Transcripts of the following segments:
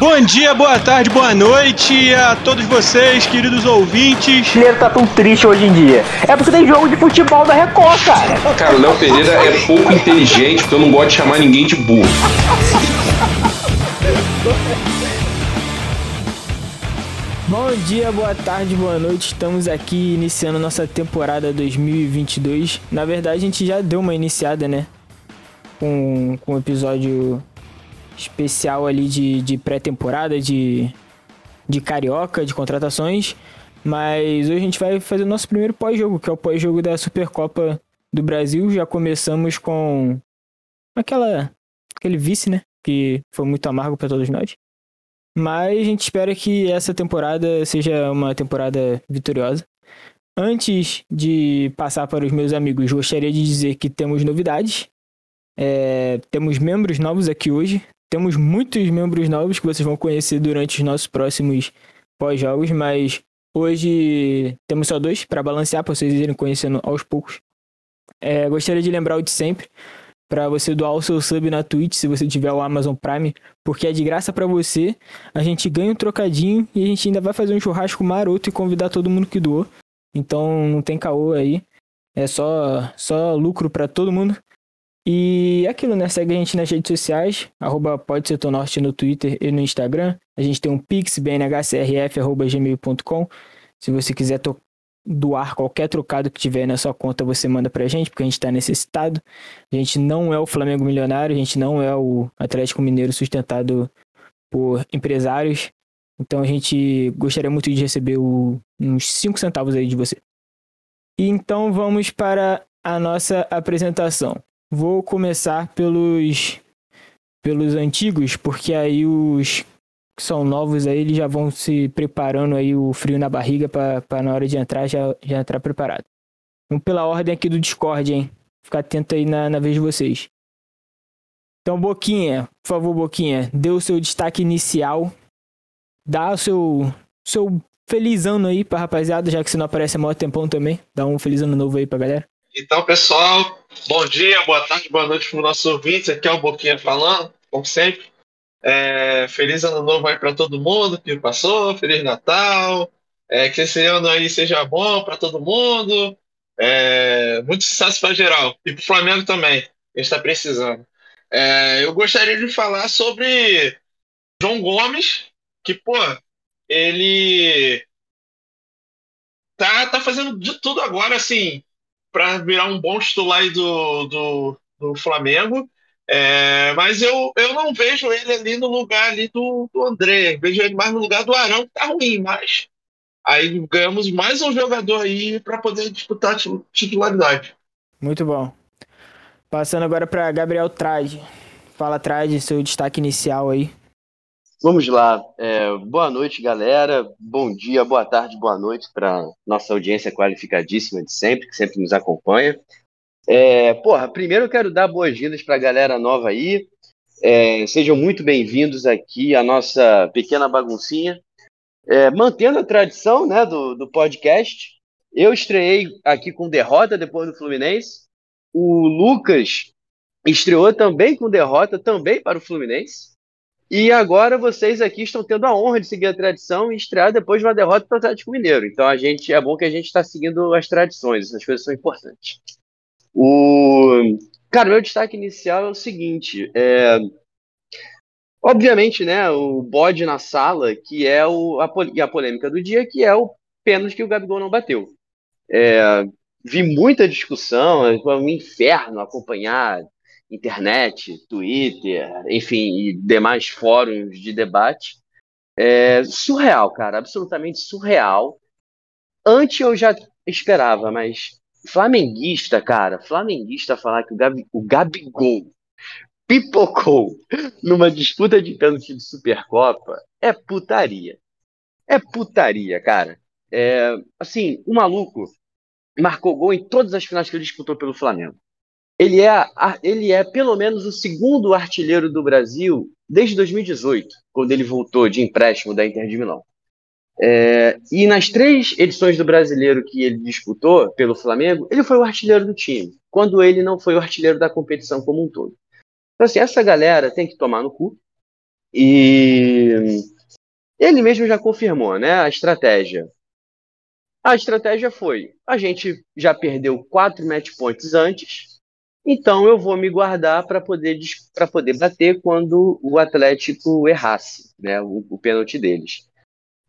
Bom dia, boa tarde, boa noite a todos vocês, queridos ouvintes. O brasileiro tá tão triste hoje em dia. É porque tem jogo de futebol da Record, cara. Cara, o Léo Pereira é pouco inteligente, porque eu não gosto de chamar ninguém de burro. Bom dia, boa tarde, boa noite. Estamos aqui iniciando nossa temporada 2022. Na verdade, a gente já deu uma iniciada, né? Com, com um episódio especial ali de, de pré-temporada, de, de carioca, de contratações. Mas hoje a gente vai fazer o nosso primeiro pós-jogo, que é o pós-jogo da Supercopa do Brasil. Já começamos com aquela aquele vice, né? Que foi muito amargo para todos nós. Mas a gente espera que essa temporada seja uma temporada vitoriosa. Antes de passar para os meus amigos, gostaria de dizer que temos novidades. É, temos membros novos aqui hoje. Temos muitos membros novos que vocês vão conhecer durante os nossos próximos pós-jogos, mas hoje temos só dois para balancear, para vocês irem conhecendo aos poucos. É, gostaria de lembrar o de sempre, para você doar o seu sub na Twitch, se você tiver o Amazon Prime, porque é de graça para você. A gente ganha um trocadinho e a gente ainda vai fazer um churrasco maroto e convidar todo mundo que doou. Então não tem caô aí. É só só lucro para todo mundo. E aquilo, né? Segue a gente nas redes sociais, arroba Norte no Twitter e no Instagram. A gente tem um pix, bnhcrf.gmail.com. Se você quiser doar qualquer trocado que tiver na sua conta, você manda pra gente, porque a gente tá necessitado. A gente não é o Flamengo milionário, a gente não é o Atlético Mineiro sustentado por empresários. Então a gente gostaria muito de receber o, uns 5 centavos aí de você. E então vamos para a nossa apresentação. Vou começar pelos pelos antigos, porque aí os que são novos aí, eles já vão se preparando aí o frio na barriga para na hora de entrar já, já entrar preparado. Vamos pela ordem aqui do Discord, hein? Ficar atento aí na, na vez de vocês. Então, Boquinha, por favor, Boquinha, dê o seu destaque inicial. Dá o seu, seu feliz ano aí pra rapaziada, já que você não aparece há maior tempão também. Dá um feliz ano novo aí pra galera. Então, pessoal, bom dia, boa tarde, boa noite para os nossos ouvintes. Aqui é o Boquinha falando, como sempre. É, feliz ano novo aí para todo mundo que passou, Feliz Natal. É, que esse ano aí seja bom para todo mundo. É, muito sucesso para geral. E para o Flamengo também, a gente está precisando. É, eu gostaria de falar sobre João Gomes, que, pô, ele tá, tá fazendo de tudo agora, assim, para virar um bom titular do, do, do Flamengo. É, mas eu, eu não vejo ele ali no lugar ali do, do André, vejo ele mais no lugar do Arão, que tá ruim, mas aí ganhamos mais um jogador aí para poder disputar titularidade. Muito bom. Passando agora para Gabriel Trade. Fala, Trade, seu destaque inicial aí. Vamos lá. É, boa noite, galera. Bom dia, boa tarde, boa noite para nossa audiência qualificadíssima de sempre, que sempre nos acompanha. É, porra, primeiro eu quero dar boas-vindas para a galera nova aí. É, sejam muito bem-vindos aqui à nossa pequena baguncinha. É, mantendo a tradição né, do, do podcast, eu estreiei aqui com derrota depois do Fluminense. O Lucas estreou também com derrota, também para o Fluminense. E agora vocês aqui estão tendo a honra de seguir a tradição e estrear depois de uma derrota para o Atlético Mineiro. Então a gente é bom que a gente está seguindo as tradições, essas coisas são importantes. O cara, meu destaque inicial é o seguinte: é... obviamente, né, o bode na sala, que é o a, a polêmica do dia, que é o pênalti que o Gabigol não bateu. É... Vi muita discussão, é um inferno acompanhar internet, Twitter, enfim, e demais fóruns de debate. É surreal, cara, absolutamente surreal. Antes eu já esperava, mas flamenguista, cara, flamenguista falar que o, Gabi, o Gabigol pipocou numa disputa de pênalti de Supercopa é putaria. É putaria, cara. É, assim, o maluco marcou gol em todas as finais que ele disputou pelo Flamengo ele é, ele é pelo menos o segundo artilheiro do Brasil desde 2018, quando ele voltou de empréstimo da Inter de Milão. É, e nas três edições do brasileiro que ele disputou pelo Flamengo, ele foi o artilheiro do time, quando ele não foi o artilheiro da competição como um todo. Então, assim, essa galera tem que tomar no cu. E ele mesmo já confirmou, né? A estratégia. A estratégia foi: a gente já perdeu quatro match points antes, então eu vou me guardar para poder para poder bater quando o Atlético errasse, né? O, o pênalti deles.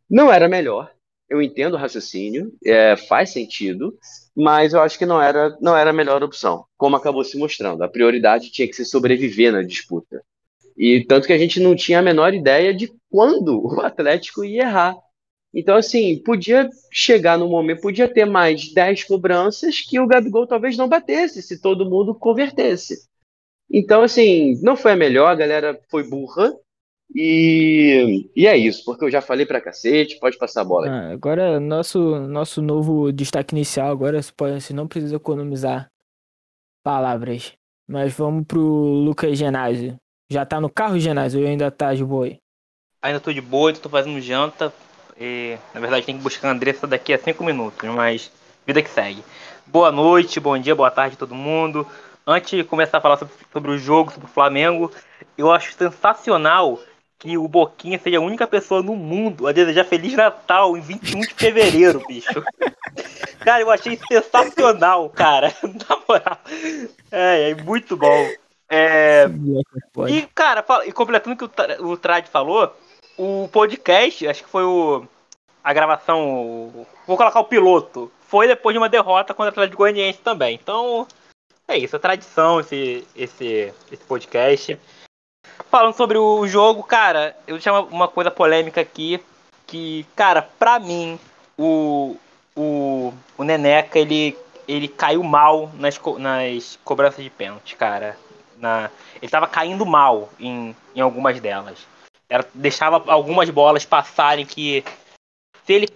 Não era melhor. Eu entendo o raciocínio, é, faz sentido, mas eu acho que não era, não era a melhor opção, como acabou se mostrando. A prioridade tinha que ser sobreviver na disputa. E tanto que a gente não tinha a menor ideia de quando o Atlético ia errar. Então, assim, podia chegar no momento, podia ter mais 10 cobranças que o Gabigol talvez não batesse se todo mundo convertesse. Então, assim, não foi a melhor, a galera foi burra. E, e é isso, porque eu já falei pra cacete, pode passar a bola. Ah, agora, nosso, nosso novo destaque inicial, agora você, pode, você não precisa economizar palavras. Mas vamos pro Lucas Genásio. Já tá no carro, Genásio, ou ainda tá de boi? Ainda tô de boa, tô fazendo janta. E, na verdade, tem que buscar a Andressa daqui a cinco minutos, mas vida que segue. Boa noite, bom dia, boa tarde a todo mundo. Antes de começar a falar sobre, sobre o jogo, sobre o Flamengo, eu acho sensacional que o Boquinha seja a única pessoa no mundo a desejar Feliz Natal em 21 de fevereiro, bicho. Cara, eu achei sensacional, cara. Na moral. É, é muito bom. É... E, cara, e completando o que o Trad falou, o podcast, acho que foi o a gravação, vou colocar o piloto, foi depois de uma derrota contra o Atlético Goianiense também. Então, é isso, é tradição esse, esse, esse podcast. Falando sobre o jogo, cara, eu deixar uma coisa polêmica aqui, que, cara, pra mim, o, o, o Neneca, ele, ele caiu mal nas, nas cobranças de pênalti, cara. Na, ele tava caindo mal em, em algumas delas. Era, deixava algumas bolas passarem que se ele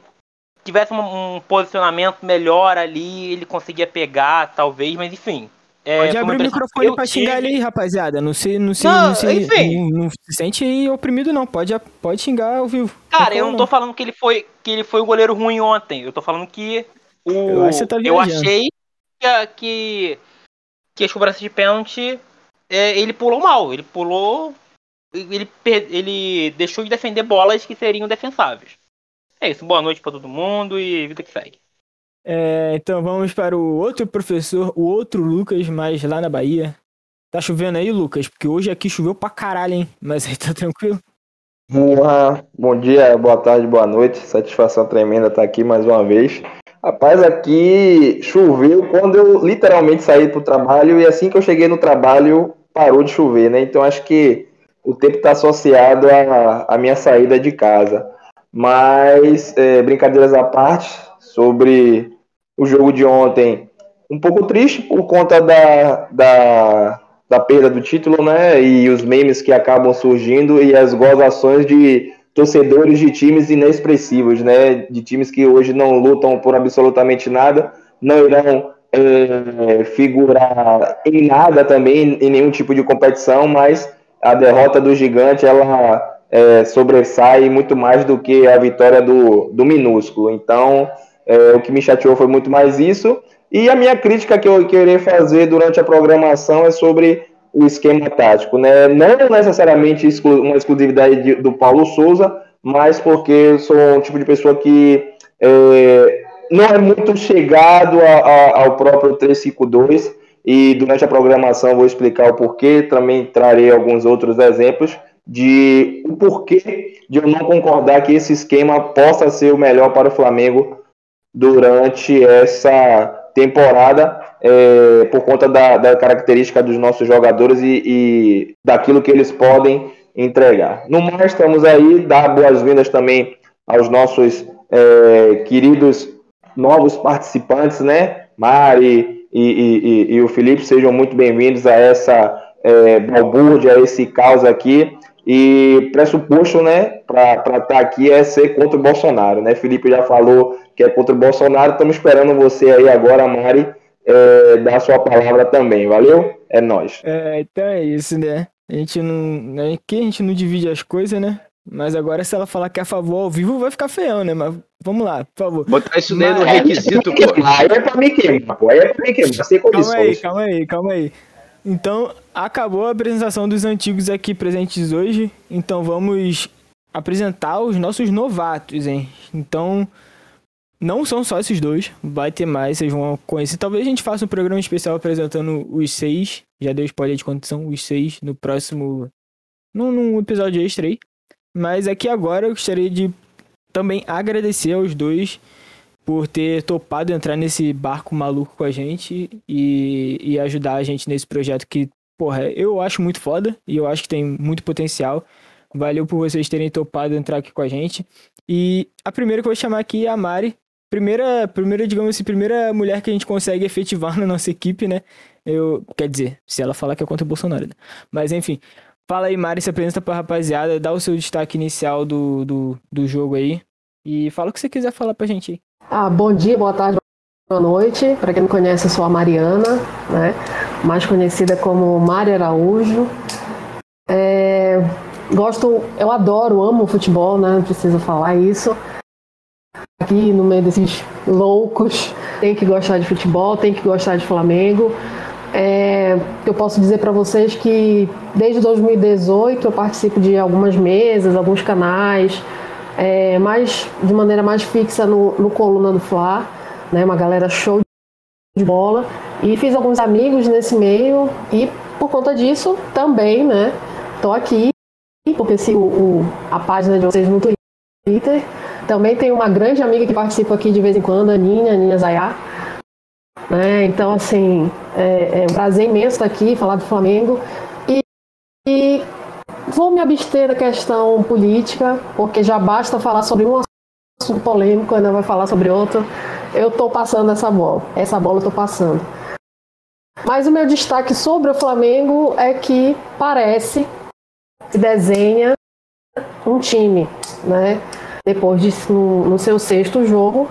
tivesse um, um, posicionamento melhor ali, ele conseguia pegar, talvez, mas enfim. É, pode abrir o microfone pra xingar ele aí, rapaziada. Não se, não se, não, não se. Não, não, se sente oprimido, não. Pode, pode xingar ao vivo. Cara, eu não tô falando que ele foi que ele foi o goleiro ruim ontem. Eu tô falando que o, eu, tá eu achei que, que, que as cobranças de pênalti é, ele pulou mal. Ele pulou ele, ele deixou de defender bolas que seriam defensáveis. É isso, boa noite para todo mundo e vida que segue. É, então vamos para o outro professor, o outro Lucas, mas lá na Bahia. Tá chovendo aí, Lucas? Porque hoje aqui choveu pra caralho, hein? Mas aí tá tranquilo? Boa, bom dia, boa tarde, boa noite. Satisfação tremenda estar aqui mais uma vez. Rapaz, aqui choveu quando eu literalmente saí pro trabalho e assim que eu cheguei no trabalho parou de chover, né? Então acho que o tempo está associado à, à, minha saída de casa. Mas, é, brincadeiras à parte, sobre o jogo de ontem, um pouco triste por conta da, da, da perda do título, né? E os memes que acabam surgindo e as gozações de torcedores de times inexpressivos, né? De times que hoje não lutam por absolutamente nada, não irão é, figurar em nada também, em nenhum tipo de competição, mas a derrota do gigante ela é, sobressai muito mais do que a vitória do, do minúsculo. Então, é, o que me chateou foi muito mais isso. E a minha crítica que eu queria fazer durante a programação é sobre o esquema tático, né? Não necessariamente uma exclusividade do Paulo Souza, mas porque eu sou um tipo de pessoa que é, não é muito chegado a, a, ao próprio 352 e durante a programação vou explicar o porquê, também trarei alguns outros exemplos de o porquê de eu não concordar que esse esquema possa ser o melhor para o Flamengo durante essa temporada, é, por conta da, da, característica dos nossos jogadores e, e, daquilo que eles podem entregar. No mais, estamos aí, dar boas-vindas também aos nossos é, queridos novos participantes, né? Mari, e, e, e o Felipe, sejam muito bem-vindos a essa é, balbúrdia, a esse caos aqui. E pressuposto, né, para estar tá aqui é ser contra o Bolsonaro, né? Felipe já falou que é contra o Bolsonaro, estamos esperando você aí agora, Mari, é, dar sua palavra também, valeu? É nós. É, então é isso, né? A gente não. Aqui a gente não divide as coisas, né? Mas agora, se ela falar que é a favor ao vivo, vai ficar feião, né? Mas vamos lá, por favor. Botar isso daí no requisito, pô. Aí é pra mim queimar, pô. Aí é pra mim queimar. Sem condições. Calma aí, calma aí, calma aí. Então, acabou a apresentação dos antigos aqui presentes hoje. Então, vamos apresentar os nossos novatos, hein? Então, não são só esses dois, vai ter mais, vocês vão conhecer. Talvez a gente faça um programa especial apresentando os seis. Já deu spoiler de quantos são os seis no próximo. Num, num episódio extra aí. Mas aqui agora eu gostaria de também agradecer aos dois por ter topado entrar nesse barco maluco com a gente e, e ajudar a gente nesse projeto que, porra, eu acho muito foda e eu acho que tem muito potencial. Valeu por vocês terem topado entrar aqui com a gente. E a primeira que eu vou chamar aqui é a Mari. Primeira, primeira, digamos assim, primeira mulher que a gente consegue efetivar na nossa equipe, né? Eu, quer dizer, se ela falar que é contra o Bolsonaro, né? Mas enfim, fala aí, Mari, se apresenta pra rapaziada, dá o seu destaque inicial do, do, do jogo aí. E fala o que você quiser falar pra gente aí. Ah, bom dia, boa tarde, boa noite. Para quem não conhece, eu sou a Mariana, né? mais conhecida como Mari Araújo. É, gosto, eu adoro, amo futebol, né? Não preciso falar isso. Aqui no meio desses loucos, tem que gostar de futebol, tem que gostar de Flamengo. É, eu posso dizer para vocês que desde 2018 eu participo de algumas mesas, alguns canais é, mais, de maneira mais fixa no, no Coluna do Fla, né, uma galera show de bola. E fiz alguns amigos nesse meio e por conta disso também, né, tô aqui, porque sigo o, a página de vocês no Twitter. Também tem uma grande amiga que participa aqui de vez em quando, a Ninha, a Ninha Zayá. Né? Então, assim, é, é um prazer imenso estar aqui, falar do Flamengo. E, e Vou me abster da questão política, porque já basta falar sobre um assunto polêmico, ainda vai falar sobre outro. Eu estou passando essa bola. Essa bola eu estou passando. Mas o meu destaque sobre o Flamengo é que parece se desenha um time, né? Depois de no, no seu sexto jogo,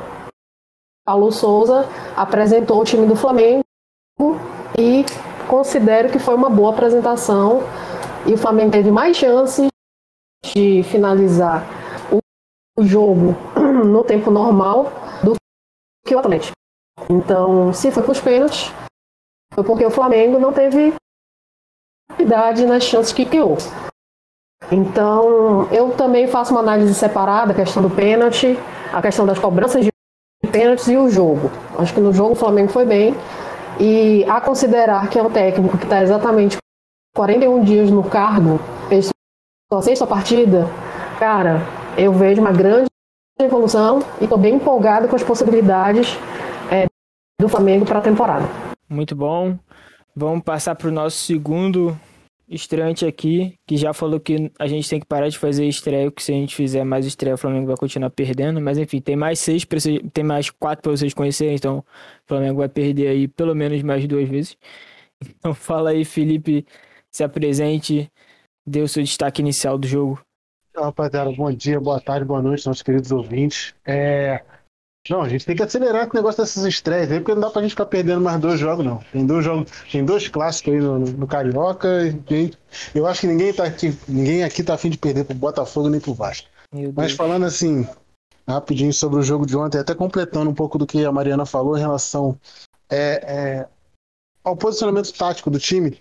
Paulo Souza apresentou o time do Flamengo e considero que foi uma boa apresentação e o Flamengo teve mais chances de finalizar o jogo no tempo normal do que o Atlético. Então, se foi para os pênaltis, foi porque o Flamengo não teve idade nas chances que criou. Então, eu também faço uma análise separada, a questão do pênalti, a questão das cobranças de pênaltis e o jogo. Acho que no jogo o Flamengo foi bem. E a considerar que é um técnico que está exatamente 41 dias no cargo, fez sua sexta partida, cara, eu vejo uma grande evolução e estou bem empolgado com as possibilidades é, do Flamengo para a temporada. Muito bom. Vamos passar para o nosso segundo estreante aqui, que já falou que a gente tem que parar de fazer estreia, que se a gente fizer mais estreia, o Flamengo vai continuar perdendo. Mas enfim, tem mais seis, tem mais quatro para vocês conhecerem, então o Flamengo vai perder aí pelo menos mais duas vezes. Então fala aí, Felipe, se apresente, dê o seu destaque inicial do jogo. Rapaziada, bom dia, boa tarde, boa noite, nossos queridos ouvintes. É... Não, a gente tem que acelerar com o negócio dessas estreias aí, porque não dá pra gente ficar perdendo mais dois jogos, não. Tem dois jogos, tem dois clássicos aí no, no Carioca. E eu acho que ninguém, tá aqui, ninguém aqui tá afim de perder pro Botafogo nem pro Vasco. Mas falando assim, rapidinho sobre o jogo de ontem, até completando um pouco do que a Mariana falou em relação é, é, ao posicionamento tático do time,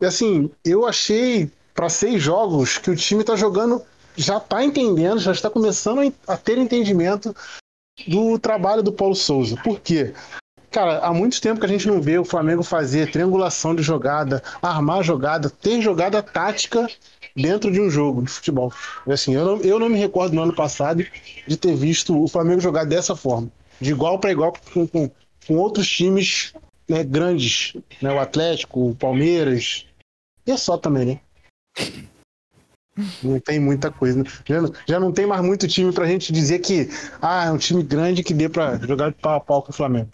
e assim, eu achei para seis jogos que o time tá jogando, já tá entendendo, já está começando a ter entendimento do trabalho do Paulo Souza. Por quê? Cara, há muito tempo que a gente não vê o Flamengo fazer triangulação de jogada, armar jogada, ter jogada tática dentro de um jogo de futebol. Assim, eu não, eu não me recordo no ano passado de ter visto o Flamengo jogar dessa forma, de igual para igual com, com, com, outros times né, grandes, né, o Atlético, o Palmeiras, e é só também, né? Não tem muita coisa. Né? Já, já não tem mais muito time pra gente dizer que ah, é um time grande que dê pra jogar de pau a pau com o Flamengo.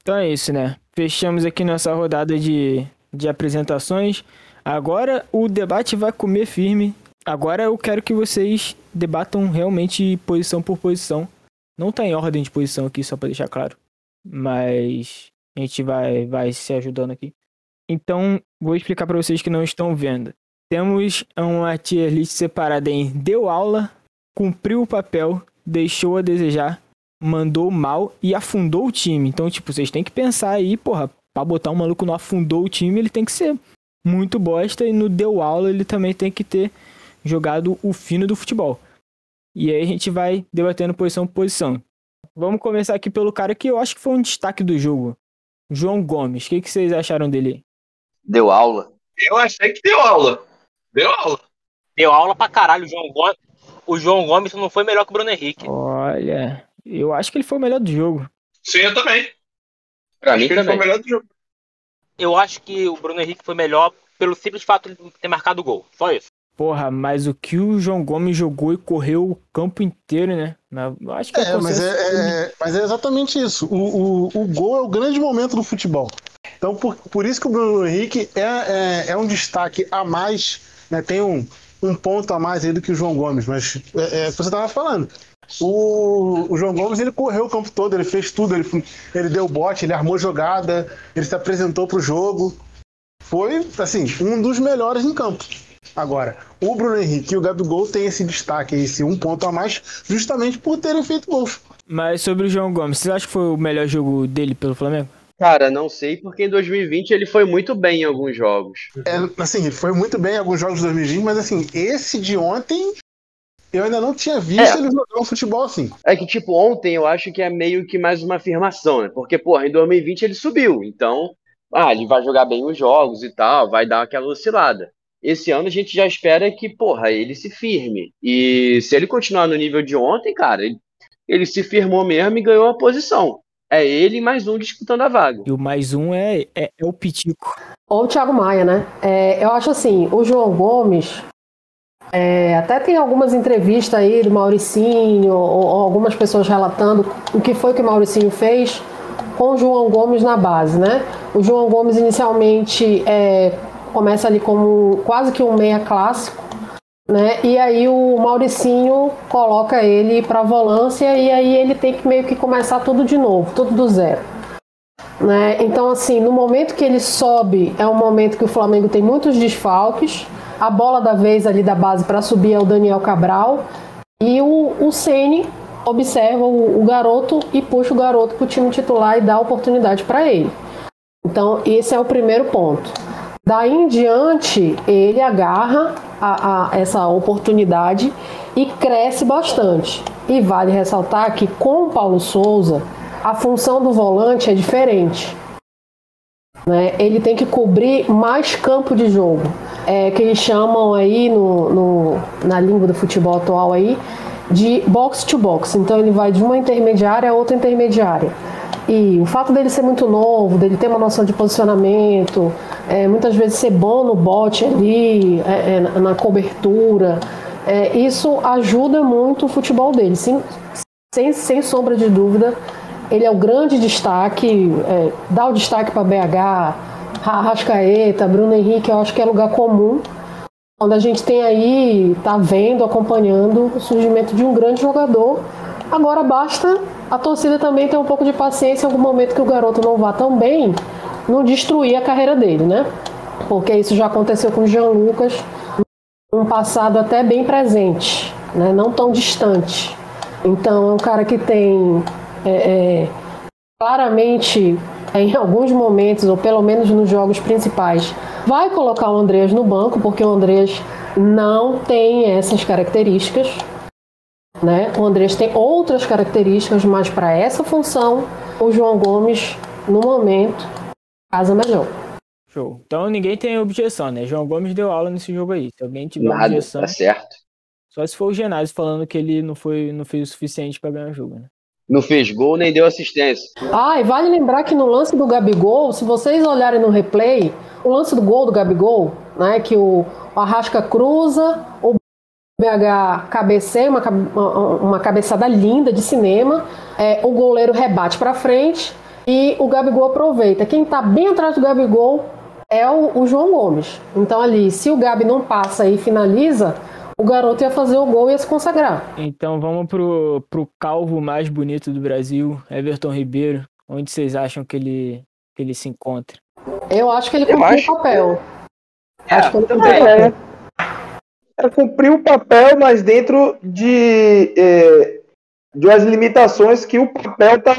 Então é isso, né? Fechamos aqui nossa rodada de, de apresentações. Agora o debate vai comer firme. Agora eu quero que vocês debatam realmente posição por posição. Não tá em ordem de posição aqui, só pra deixar claro. Mas a gente vai, vai se ajudando aqui. Então, vou explicar para vocês que não estão vendo. Temos uma tier list separada em deu aula, cumpriu o papel, deixou a desejar, mandou mal e afundou o time. Então, tipo, vocês têm que pensar aí, porra, pra botar um maluco no afundou o time, ele tem que ser muito bosta e no deu aula ele também tem que ter jogado o fino do futebol. E aí a gente vai debatendo posição por posição. Vamos começar aqui pelo cara que eu acho que foi um destaque do jogo. João Gomes. O que, que vocês acharam dele? Deu aula. Eu achei que deu aula. Deu aula. Deu aula pra caralho o João Gomes. O João Gomes não foi melhor que o Bruno Henrique. Olha, eu acho que ele foi o melhor do jogo. Sim, eu também. Pra Acho mim que ele foi também. o melhor do jogo. Eu acho que o Bruno Henrique foi melhor pelo simples fato de ter marcado o gol. Só isso. Porra, mas o que o João Gomes jogou e correu o campo inteiro, né? Eu acho que É, mas é, é- mas é exatamente isso. O, o, o gol é o grande momento do futebol. Então, por, por isso que o Bruno Henrique é, é, é um destaque a mais, né? Tem um, um ponto a mais aí do que o João Gomes, mas é, é o você estava falando. O, o João Gomes ele correu o campo todo, ele fez tudo, ele, ele deu bote, ele armou jogada, ele se apresentou pro jogo. Foi, assim, um dos melhores em campo. Agora, o Bruno Henrique e o Gabigol têm esse destaque, esse um ponto a mais, justamente por terem feito gols. Mas sobre o João Gomes, você acha que foi o melhor jogo dele pelo Flamengo? Cara, não sei, porque em 2020 ele foi muito bem em alguns jogos. É, assim, ele foi muito bem em alguns jogos de 2020, mas assim, esse de ontem eu ainda não tinha visto É. ele jogar um futebol assim. É que, tipo, ontem eu acho que é meio que mais uma afirmação, né? Porque, porra, em 2020 ele subiu. Então, ah, ele vai jogar bem os jogos e tal, vai dar aquela oscilada. Esse ano a gente já espera que, porra, ele se firme. E se ele continuar no nível de ontem, cara, ele, ele se firmou mesmo e ganhou a posição. É ele e mais um disputando a vaga. E o mais um é, é, é o Pitico. Ou o Thiago Maia, né? É, eu acho assim, o João Gomes. é, até tem algumas entrevistas aí do Mauricinho, ou, ou algumas pessoas relatando o que foi que o Mauricinho fez com o João Gomes na base, né? O João Gomes inicialmente é, começa ali como quase que um meia clássico, né? E aí o Mauricinho coloca ele para volância e aí ele tem que meio que começar tudo de novo, tudo do zero. Né? Então, assim, no momento que ele sobe, é um momento que o Flamengo tem muitos desfalques. A bola da vez ali da base para subir é o Daniel Cabral. E o, o Ceni observa o, o garoto e puxa o garoto para o time titular e dá oportunidade para ele. Então, esse é o primeiro ponto. Daí em diante, ele agarra a, a essa oportunidade e cresce bastante. E vale ressaltar que com o Paulo Souza, a função do volante é diferente. Né? Ele tem que cobrir mais campo de jogo. É, que eles chamam aí no, no- na língua do futebol atual aí de box to box. Então ele vai de uma intermediária a outra intermediária. E o fato dele ser muito novo, dele ter uma noção de posicionamento, é, muitas vezes ser bom no bote ali, é, é, na- cobertura, é, isso ajuda muito o futebol dele. Sim, sem, sem sombra de dúvida, ele é o grande destaque, é, dá o destaque para BH, Arrascaeta, Bruno Henrique, eu acho que é lugar comum, onde a gente tem aí, tá vendo, acompanhando o surgimento de um grande jogador. Agora basta a torcida também ter um pouco de paciência em algum momento que o garoto não vá tão bem, não destruir a carreira dele, né? Porque isso já aconteceu com o Jean Lucas, um passado até bem presente, né? não tão distante. Então é um cara que tem é, é, claramente em alguns momentos, ou pelo menos nos jogos principais, vai colocar o Andreas no banco, porque o Andreas não tem essas características. Né? O Andreas tem outras características, mas para essa função, o João Gomes, no momento, casa melhor. Show. Então ninguém tem objeção, né? João Gomes deu aula nesse jogo aí. Se alguém tiver Nada, objeção, tá certo. só se for o Genásio falando que ele não, foi, não fez o suficiente pra ganhar o jogo, né? Não fez gol nem deu assistência. Ah, e vale lembrar que no lance do Gabigol, se vocês olharem no replay, o lance do gol do Gabigol, né, que o Arrasca cruza, o BH cabeceia, uma, uma- cabeçada linda de cinema, é, o goleiro rebate para frente e o Gabigol aproveita. Quem tá bem atrás do Gabigol é o, o João Gomes. Então ali, se o Gabi não passa e finaliza, o garoto ia fazer o gol e ia se consagrar. Então vamos pro, pro calvo mais bonito do Brasil, Everton Ribeiro. Onde vocês acham que ele, que ele se encontra? Eu acho que ele cumpriu o papel. É, acho que ele também. cumpriu é cumprir o papel, mas dentro de, é, de umas limitações que o papel está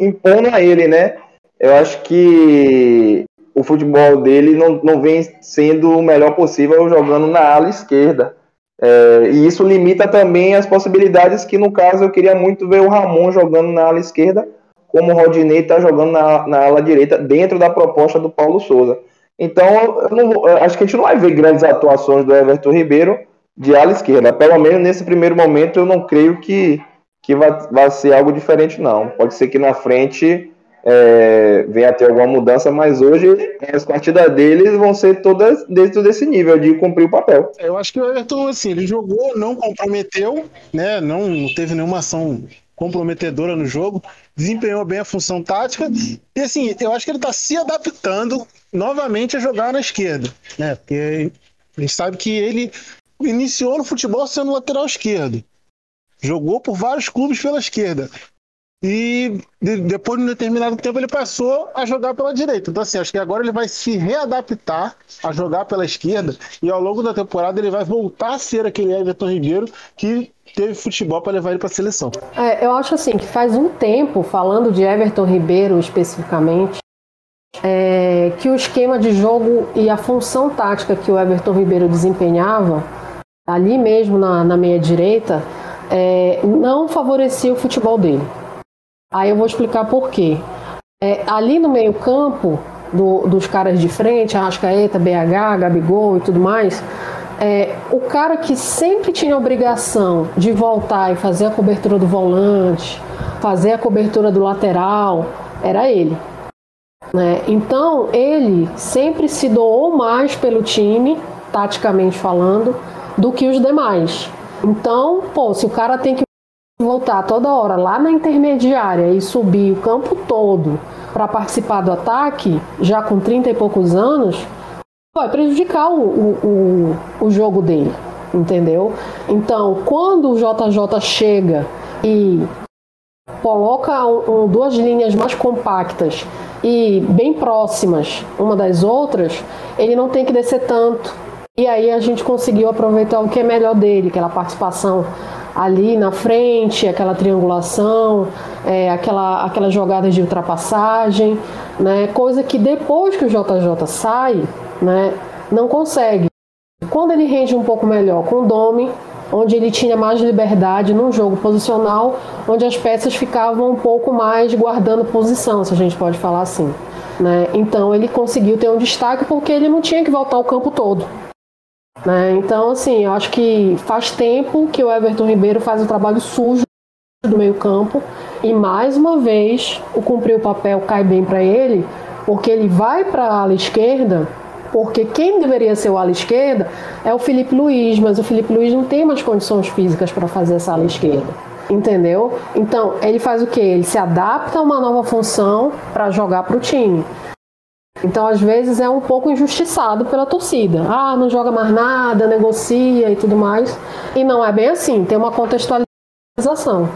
impondo a ele, né? eu acho que o futebol dele não, não vem sendo o melhor possível jogando na ala esquerda. É, e isso limita também as possibilidades que, no caso, eu queria muito ver o Ramon jogando na ala esquerda, como o Rodinei está jogando na, na ala direita, dentro da proposta do Paulo Souza. Então, não, acho que a gente não vai ver grandes atuações do Everton Ribeiro de ala esquerda. Pelo menos nesse primeiro momento, eu não creio que, que vai, ser algo diferente, não. Pode ser que na frente é, venha a ter alguma mudança, mas hoje as partidas deles vão ser todas dentro desse nível de cumprir o papel. Eu acho que o Everton, assim, ele jogou, não comprometeu, né? Não teve nenhuma ação comprometedora no jogo, desempenhou bem a função tática. E assim, eu acho que ele está se adaptando novamente a jogar na esquerda, né? Porque a gente sabe que ele iniciou no futebol sendo lateral esquerdo. Jogou por vários clubes pela esquerda. E de, depois de um determinado tempo ele passou a jogar pela direita. Então, assim, acho que agora ele vai se readaptar a jogar pela esquerda e ao longo da temporada ele vai voltar a ser aquele Everton Ribeiro que teve futebol para levar ele para a seleção. É, eu acho assim que faz um tempo, falando de Everton Ribeiro especificamente, é, que o esquema de jogo e a função tática que o Everton Ribeiro desempenhava, ali mesmo na, na meia direita, é, não favorecia o futebol dele. Aí eu vou explicar por quê. É, ali no meio-campo, do, dos caras de frente, Arrascaeta, BH, Gabigol e tudo mais, é, o cara que sempre tinha obrigação de voltar e fazer a cobertura do volante, fazer a cobertura do lateral, era ele. Né? Então ele sempre se doou mais pelo time, taticamente falando, do que os demais. Então, pô, se o cara tem que voltar toda hora lá na intermediária e subir o campo todo para participar do ataque, já com 30 e poucos anos, vai prejudicar o, o, o, jogo dele, entendeu? Então, quando o JJ chega e coloca um, duas linhas mais compactas e bem próximas uma das outras, ele não tem que descer tanto. E aí a gente conseguiu aproveitar o que é melhor dele, aquela participação ali na frente, aquela triangulação, é, aquela, aquelas jogadas de ultrapassagem, né? coisa que depois que o JJ sai, né, não consegue. Quando ele rende um pouco melhor com o Domi, onde ele tinha mais liberdade num jogo posicional, onde as peças ficavam um pouco mais guardando posição, se a gente pode falar assim. Né? Então ele conseguiu ter um destaque porque ele não tinha que voltar o campo todo. Né? Então, assim, eu acho que faz tempo que o Everton Ribeiro faz o trabalho sujo do meio-campo e mais uma vez o cumprir o papel cai bem para ele, porque ele vai para a ala esquerda, porque quem deveria ser o ala esquerda é o Felipe Luiz, mas o Felipe Luiz não tem mais condições físicas para fazer essa ala esquerda. Entendeu? Então, ele faz o que? Ele se adapta a uma nova função para jogar para o time. Então, às vezes, é um pouco injustiçado pela torcida. Ah, não joga mais nada, negocia e tudo mais. E não é bem assim, tem uma contextualização.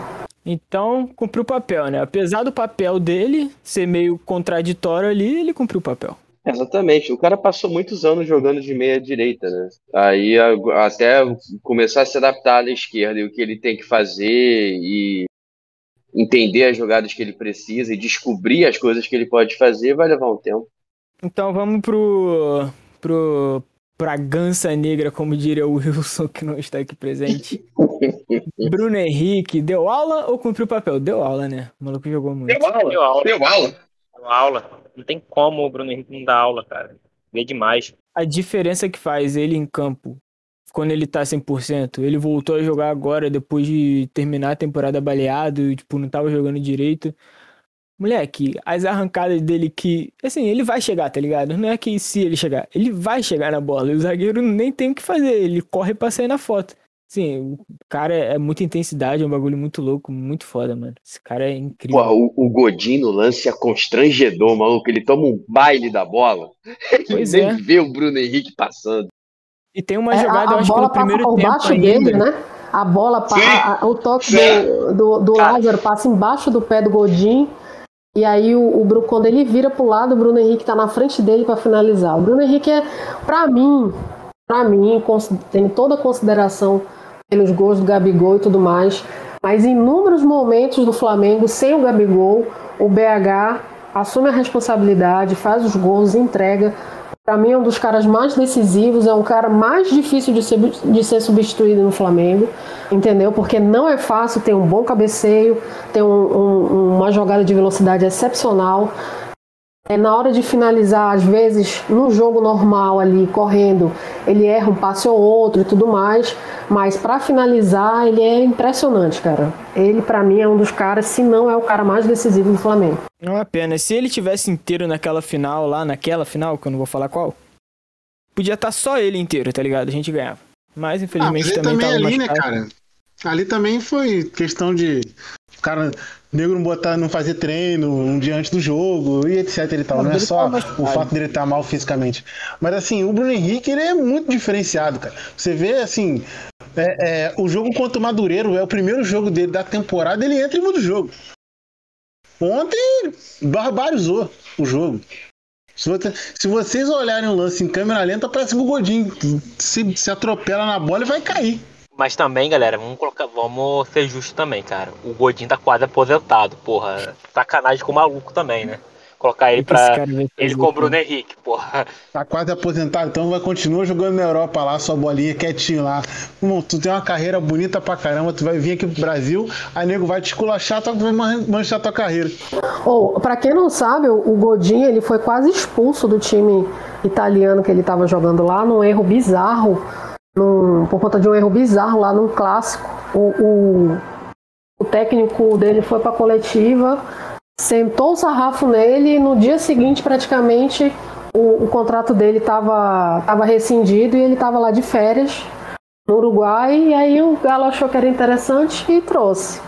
Então, cumpriu o papel, né? Apesar do papel dele ser meio contraditório ali, ele cumpriu o papel. Exatamente. O cara passou muitos anos jogando de meia direita, né? Aí até começar a se adaptar à esquerda e o que ele tem que fazer e entender as jogadas que ele precisa e descobrir as coisas que ele pode fazer vai levar um tempo. Então vamos pro. pro. pra Gansa Negra, como diria o Wilson, que não está aqui presente. Bruno Henrique, deu aula ou cumpriu o papel? Deu aula, né? O maluco jogou muito. Deu aula. Deu aula. Deu aula. Deu aula. Não tem como o Bruno Henrique não dar aula, cara. Vê demais. A diferença que faz ele em campo, quando ele tá 100%, ele voltou a jogar agora, depois de terminar a temporada baleado, e, tipo, não tava jogando direito. Moleque, as arrancadas dele que. Assim, ele vai chegar, tá ligado? Não é que se ele chegar, ele vai chegar na bola. E o zagueiro nem tem o que fazer, ele corre pra sair na foto. Sim, o cara é muita intensidade, é um bagulho muito louco, muito foda, mano. Esse cara é incrível. Pô, o, o Godinho no lance é constrangedor, maluco. Ele toma um baile da bola. Pois ele é. nem vê o Bruno Henrique passando. E tem uma é, jogada, a, a eu acho que no primeiro tempo baixo ainda. dele, né? A bola, a, o toque do, do, do Lázaro passa embaixo do pé do Godinho. E aí o, o quando ele vira pro lado, o Bruno Henrique tá na frente dele para finalizar. O Bruno Henrique é, para mim, para mim, tem toda a consideração pelos gols do Gabigol e tudo mais, mas em inúmeros momentos do Flamengo sem o Gabigol, o BH assume a responsabilidade, faz os gols, entrega. Para mim é um dos caras mais decisivos, é um cara mais difícil de ser, de ser substituído no Flamengo, entendeu? Porque não é fácil ter um bom cabeceio, ter um, um, uma jogada de velocidade excepcional. É, na hora de finalizar, às vezes, no jogo normal ali, correndo, ele erra um passe ou outro e tudo mais, mas para finalizar, ele é impressionante, cara. Ele, para mim, é um dos caras, se não é o cara mais decisivo do Flamengo. É uma pena. Se ele tivesse inteiro naquela final, lá naquela final, que eu não vou falar qual, podia estar só ele inteiro, tá ligado? A gente ganhava. Mas, infelizmente, ah, mas também, também tava ali, né, machucado. cara? Ali também foi questão de o cara negro não botar, não fazer treino um dia antes do jogo e etc e tal. Não, Não, é só machucado. o fato dele estar mal fisicamente. Mas assim, o Bruno Henrique ele é muito diferenciado, cara. Você vê assim, é, é, o jogo contra o Madureiro é o primeiro jogo dele da temporada, ele entra e muda o jogo. Ontem barbarizou o jogo. Se, você- se vocês olharem o lance em câmera lenta, parece que o Godinho se, se atropela na bola e vai cair. Mas também, galera, vamos colocar, vamos ser justos também, cara. O Godinho tá quase aposentado, porra. Sacanagem com o maluco também, né? Colocar ele pra. Ele com o Bruno cara? Henrique, porra. Tá quase aposentado, então vai continuar jogando na Europa lá, sua bolinha quietinho lá. Tu tem uma carreira bonita pra caramba, tu vai vir aqui pro Brasil, aí nego vai te esculachar, tu vai man- manchar tua carreira. Ou, para quem não sabe, o o Godin ele foi quase expulso do time italiano que ele estava jogando lá, num erro bizarro, num- por conta de um erro bizarro lá num clássico. O, o, o técnico dele foi para coletiva, sentou o sarrafo nele e no dia seguinte, praticamente, o, o contrato dele estava tava rescindido e ele estava lá de férias no Uruguai. E aí o Galo achou que era interessante e trouxe.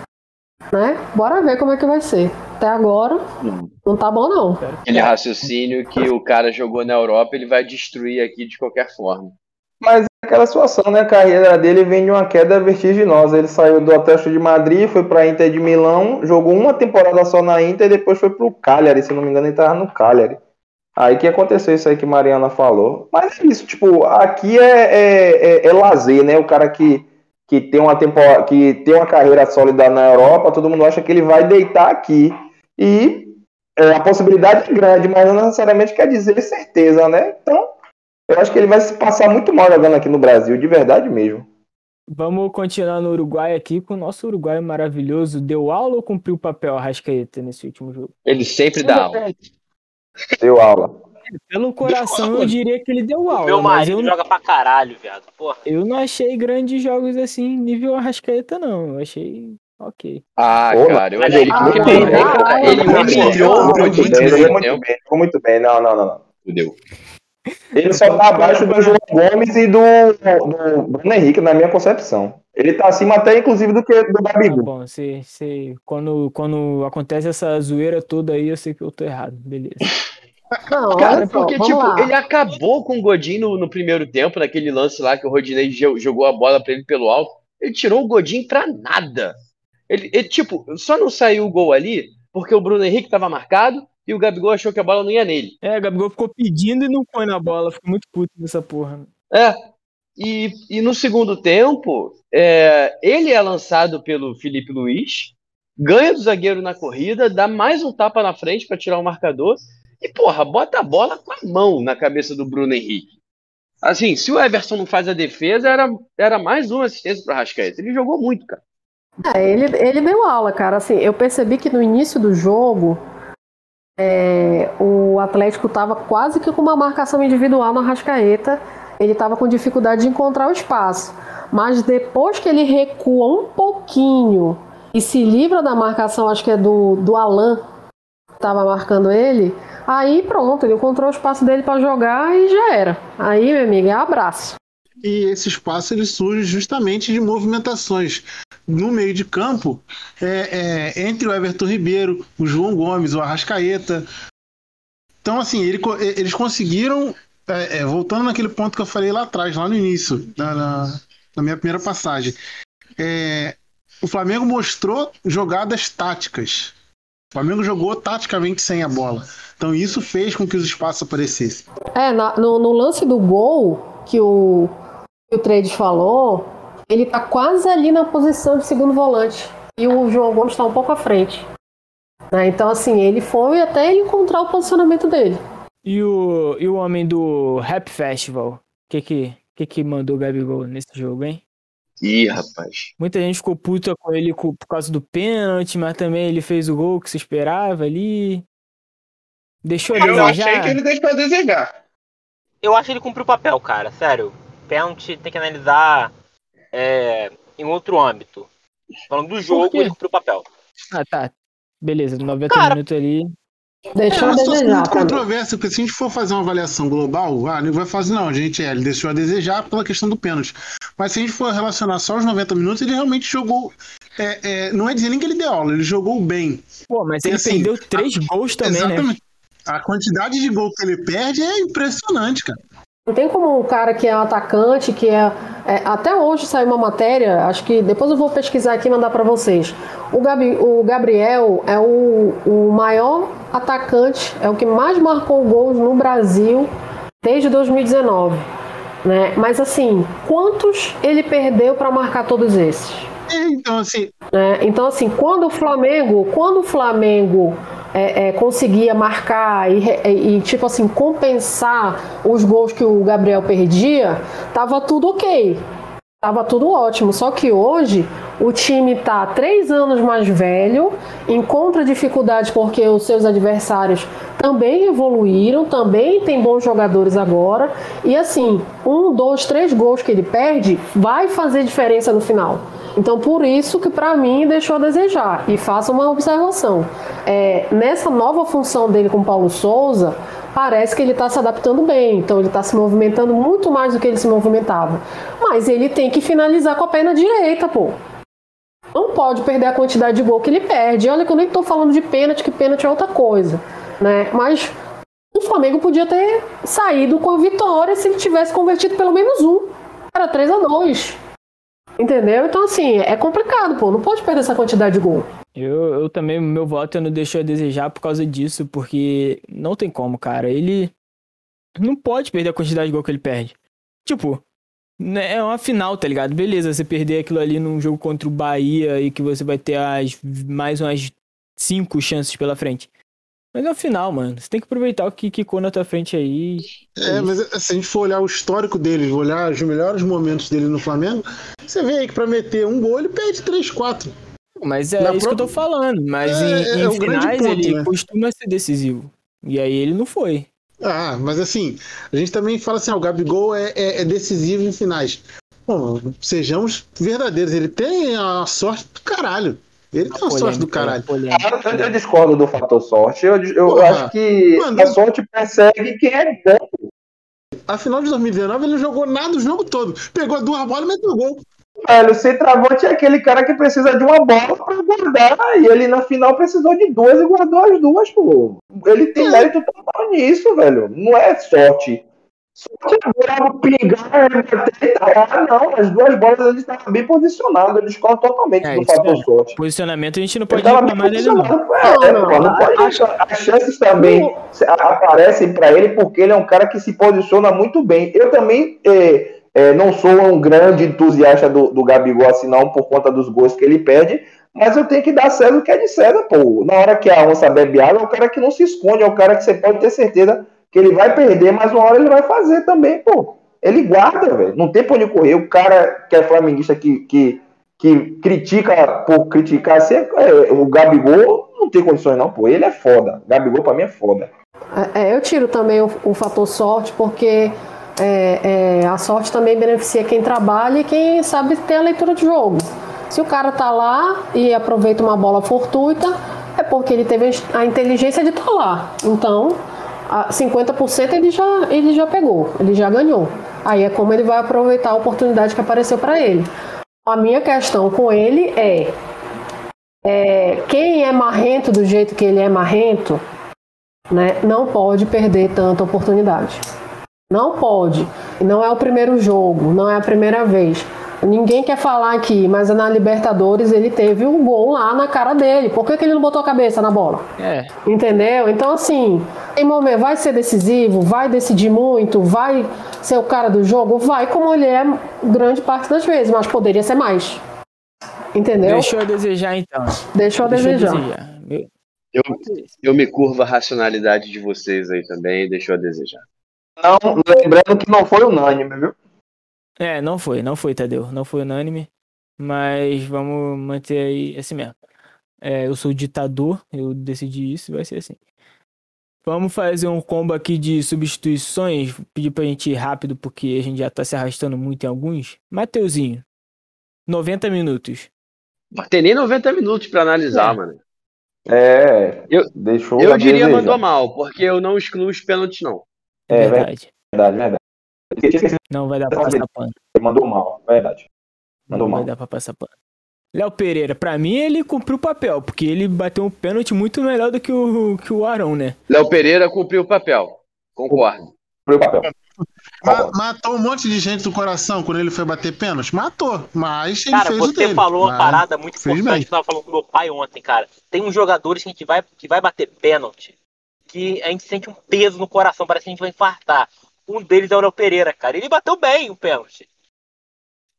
Né? Bora ver como é que vai ser. Até agora, não tá bom não. Aquele raciocínio que o cara jogou na Europa, ele vai destruir aqui de qualquer forma. Mas aquela situação, né? A carreira dele vem de uma queda vertiginosa. Ele saiu do Atlético de Madrid, foi para Inter de Milão, jogou uma temporada só na Inter e depois foi pro Cagliari, se não me engano, ele tava no Cagliari. Aí que aconteceu isso aí que Mariana falou. Mas é isso, tipo, aqui é, é, é, é lazer, né? O cara que, que, tem uma temporada, que tem uma carreira sólida na Europa, todo mundo acha que ele vai deitar aqui. E é, a possibilidade é grande, mas não necessariamente quer dizer certeza, né? Então, eu acho que ele vai se passar muito mal jogando aqui no Brasil, de verdade mesmo. Vamos continuar no Uruguai aqui com o nosso Uruguai maravilhoso. Deu aula ou cumpriu o papel Arrascaeta nesse último jogo? Ele sempre dá aula. Deu aula. Pelo coração eu diria que ele deu aula. Meu mas marido eu, joga pra caralho, viado. Porra. eu não achei grandes jogos assim, nível Arrascaeta, não. Eu achei ok. Ah, Pô, cara, eu mas achei ele muito bem? Ele muito bem, muito bem, jogou muito bem. Não, não, não, não. Fudeu. Ele só tá abaixo do João Gomes e do, do Bruno Henrique, na minha concepção. Ele tá acima até, inclusive, do que do Tá Gabigol. bom, se, se, quando, quando acontece essa zoeira toda aí, eu sei que eu tô errado. Beleza. Não, Cara, só, porque, tipo, lá. ele acabou com o Godinho no, no primeiro tempo, naquele lance lá que o Rodinei jo- jogou a bola pra ele pelo alto. Ele tirou o Godinho pra nada. Ele, ele, tipo, só não saiu o gol ali porque o Bruno Henrique tava marcado e o Gabigol achou que a bola não ia nele. É, o Gabigol ficou pedindo e não foi na bola. Fiquei muito puto nessa porra. É. E, e no segundo tempo, é, ele é lançado pelo Felipe Luiz, ganha do zagueiro na corrida, dá mais um tapa na frente pra tirar o marcador e, porra, bota a bola com a mão na cabeça do Bruno Henrique. Assim, se o Everson não faz a defesa, era, era mais uma assistência pro Rascaeta. Ele jogou muito, cara. É, ele, ele deu aula, cara. Assim, eu percebi que no início do jogo é, o Atlético tava quase que com uma marcação individual no Arrascaeta. Ele tava com dificuldade de encontrar o espaço. Mas depois que ele recua um pouquinho e se livra da marcação, acho que é do, do Alan, que tava marcando ele, aí pronto, ele encontrou o espaço dele para jogar e já era. Aí, meu amigo, é abraço. E esse espaço ele surge justamente de movimentações no meio de campo é, é, entre o Everton Ribeiro, o João Gomes, o Arrascaeta. Então, assim, ele eles conseguiram, é, é, voltando naquele ponto que eu falei lá atrás, lá no início, na, na- na minha primeira passagem, é, o Flamengo mostrou jogadas táticas. O Flamengo jogou taticamente sem a bola. Então, isso fez com que os espaços aparecessem. É, na- no, no lance do gol que o, o Trades falou, ele tá quase ali na posição de segundo volante. E o João Gomes tá um pouco à frente. Né? Então, assim, ele foi até ele encontrar o posicionamento dele. E o, e o homem do Rap Festival? O que que, que que mandou o Gabigol nesse jogo, hein? Ih, rapaz. Muita gente ficou puta com ele por causa do pênalti, mas também ele fez o gol que se esperava ali. Deixou a Eu desejar. achei que ele deixou a desejar. Eu acho que ele cumpriu o papel, cara. Sério. Pênalti tem que analisar é, em outro âmbito. Falando do jogo, quê? ele cumpriu o papel. Ah, tá. Beleza, 90 Cara, minutos ali. É Deixou uma a situação desejar muito pra mim. controversa, porque se a gente for fazer uma avaliação global, ah, não vai fazer, não, gente, é, ele deixou a desejar pela questão do pênalti. Mas se a gente for relacionar só os 90 minutos, ele realmente jogou. é, é, não é dizer nem que ele deu aula, ele jogou bem. Pô, mas E ele assim, perdeu três gols também, né? Exatamente. A quantidade de gol que ele perde é impressionante, cara. Não tem como um cara que é um atacante, que é, é, Até hoje saiu uma matéria, acho que depois eu vou pesquisar aqui e mandar pra vocês. O, Gabi, o Gabriel é o, o maior atacante, é o que mais marcou gols no Brasil desde 2019. Né? Mas assim, quantos ele perdeu pra marcar todos esses? É, então, assim, né? Então, assim, quando o Flamengo, quando o Flamengo é, é, conseguia marcar e, e, tipo assim, compensar os gols que o Gabriel perdia, tava tudo ok. Tava tudo ótimo. Só que hoje o time tá três anos mais velho, encontra dificuldades porque os seus adversários também evoluíram, também tem bons jogadores agora. E assim, um, dois, três gols que ele perde vai fazer diferença no final. Então, por isso que para mim deixou a desejar. E faço uma observação. É, nessa nova função dele com Paulo Souza, parece que ele está se adaptando bem. Então, ele está se movimentando muito mais do que ele se movimentava. Mas ele tem que finalizar com a perna direita, pô. Não pode perder a quantidade de gol que ele perde. Olha que eu nem tô falando de pênalti, que pênalti é outra coisa, né? Mas o Flamengo podia ter saído com a vitória se ele tivesse convertido pelo menos um. Era 3 a 2 Entendeu? Então, assim, é complicado, pô. Não pode perder essa quantidade de gol. Eu, eu também, meu voto não deixou a desejar por causa disso, porque não tem como, cara. Ele não pode perder a quantidade de gol que ele perde. Tipo, né, é uma final, tá ligado? Beleza, você perder aquilo ali num jogo contra o Bahia e que você vai ter as, mais umas cinco chances pela frente. Mas é uma final, mano. Você tem que aproveitar o que quicou na tua frente aí. É, mas se a gente for olhar o histórico dele, olhar os melhores momentos dele no Flamengo, você vê aí que pra meter um gol ele perde 3, 4. Mas é Na isso que eu tô própria- falando. Mas É, em, é em o grande finais ponto, ele né? costuma ser decisivo. E aí ele não foi. Ah, mas assim, a gente também fala assim, ah, o Gabigol é, é- é decisivo em finais. Bom, sejamos verdadeiros, ele tem a sorte do caralho. Ele tem a sorte do caralho. Eu, eu discordo do fator sorte. Eu, eu Porra. acho que Mano, a sorte persegue quem é bom. A final de 2019 ele não jogou nada o jogo todo. Pegou duas bolas e meteu gol. Velho, centroavante é aquele cara que precisa de uma bola pra guardar. E ele na final precisou de duas e guardou as duas, pô. Ele tem mérito total nisso, velho. Não é sorte. Sorte agora pingar, bater e tal. Ah, não. As duas bolas ele estava bem posicionado. Eu discordo totalmente É, do fator é. sorte. Posicionamento a gente não pode reclamar dele, não. posicionado. É, pô, não pode As chances também aparecem para ele porque ele é um cara que se posiciona muito bem. Eu também é, é, não sou um grande entusiasta do, do Gabigol assim, não, por conta dos gols que ele perde. Mas eu tenho que dar César o que é de César, pô. Na hora que a onça bebe água, é o cara que não se esconde, é o cara que você pode ter certeza que ele vai perder, mas uma hora ele vai fazer também, pô. Ele guarda, velho. Não tem pra onde correr. O cara que é flamenguista que, que, que critica por criticar assim, é, o Gabigol não tem condições, não, pô. Ele é foda. Gabigol pra mim é foda. É, é, eu tiro também o, o fator sorte, porque é, é, a sorte também beneficia quem trabalha e quem sabe ter a leitura de jogo. Se o cara tá lá e aproveita uma bola fortuita, é porque ele teve a inteligência de estar lá. Então, 50% ele já, ele já pegou, ele já ganhou. Aí é como ele vai aproveitar a oportunidade que apareceu para ele. A minha questão com ele é, é quem é marrento do jeito que ele é marrento, né, não pode perder tanta oportunidade. Não pode. Não é o primeiro jogo, não é a primeira vez. Ninguém quer falar aqui, mas na Libertadores ele teve um gol lá na cara dele. Por que, que ele não botou a cabeça na bola? É. Entendeu? Então, assim, em momento, vai ser decisivo, vai decidir muito, vai ser o cara do jogo, vai como ele é grande parte das vezes, mas poderia ser mais. Entendeu? Deixou a desejar, então. Deixou a Deixou desejar. Eu, eu me curvo a racionalidade de vocês aí também, deixou a desejar. Não, lembrando que não foi unânime, viu? É, não foi, não foi, Tadeu. Não foi unânime. Mas vamos manter aí assim mesmo. É, eu sou ditador, eu decidi isso, vai ser assim. Vamos fazer um combo aqui de substituições. Pedir pra gente ir rápido, porque a gente já tá se arrastando muito em alguns. Mateuzinho, 90 minutos. Não tem nem 90 minutos pra analisar, É. mano. É, Eu, deixou eu diria desejar. mandou mal, porque eu não excluo os pênaltis, não. É verdade. verdade, verdade. Eu tinha esquecido, Não vai dar pra passar pano. ele mandou mal, verdade. Mandou Não vai mal. dar pra passar pano. Léo Pereira, pra mim ele cumpriu o papel, porque ele bateu um pênalti muito melhor do que o, que o Arão, né? Léo Pereira cumpriu o papel. Concordo. Foi o papel. Ma- matou um monte de gente do coração quando ele foi bater pênalti? Matou. Mas ele Cara, fez o você dele. falou uma parada muito importante bem. que eu tava falando com meu pai ontem, cara. Tem uns jogadores que a gente vai, que vai bater pênalti que a gente sente um peso no coração, parece que a gente vai infartar. Um deles é o Léo Pereira, cara. Ele bateu bem o pênalti.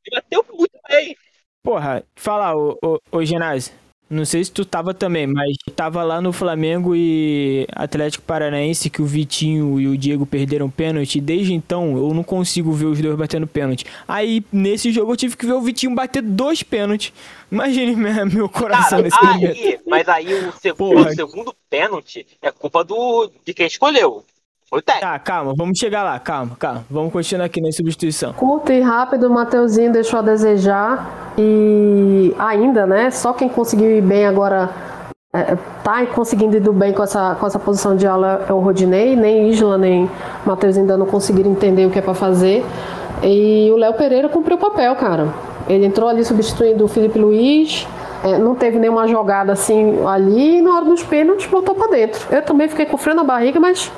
Ele bateu muito bem. Porra, falar, ô, ô, ô Genásio, não sei se tu tava também, mas tava lá no Flamengo e Atlético Paranaense que o Vitinho e o Diego perderam pênalti. Desde então eu não consigo ver os dois batendo pênalti. Aí nesse jogo eu tive que ver o Vitinho bater dois pênaltis. Imagine meu coração Cara, nesse momento. aí, mas aí o segundo, o segundo pênalti é culpa do, de quem escolheu. Foi o técnico. Tá, calma, vamos chegar lá, calma, calma. Vamos continuar aqui na substituição. Curto e rápido, o Mateuzinho deixou a desejar. E ainda, né? Só quem conseguiu ir bem agora. É, tá conseguindo ir do bem com essa, com essa posição de ala é o Rodinei. Nem Isla, nem Matheus ainda não conseguiram entender o que é pra fazer. E o Léo Pereira cumpriu o papel, cara. Ele entrou ali substituindo o Felipe Luiz. é, não teve nenhuma jogada assim ali. E na hora dos pênaltis botou pra dentro. Eu também fiquei com frio na barriga, mas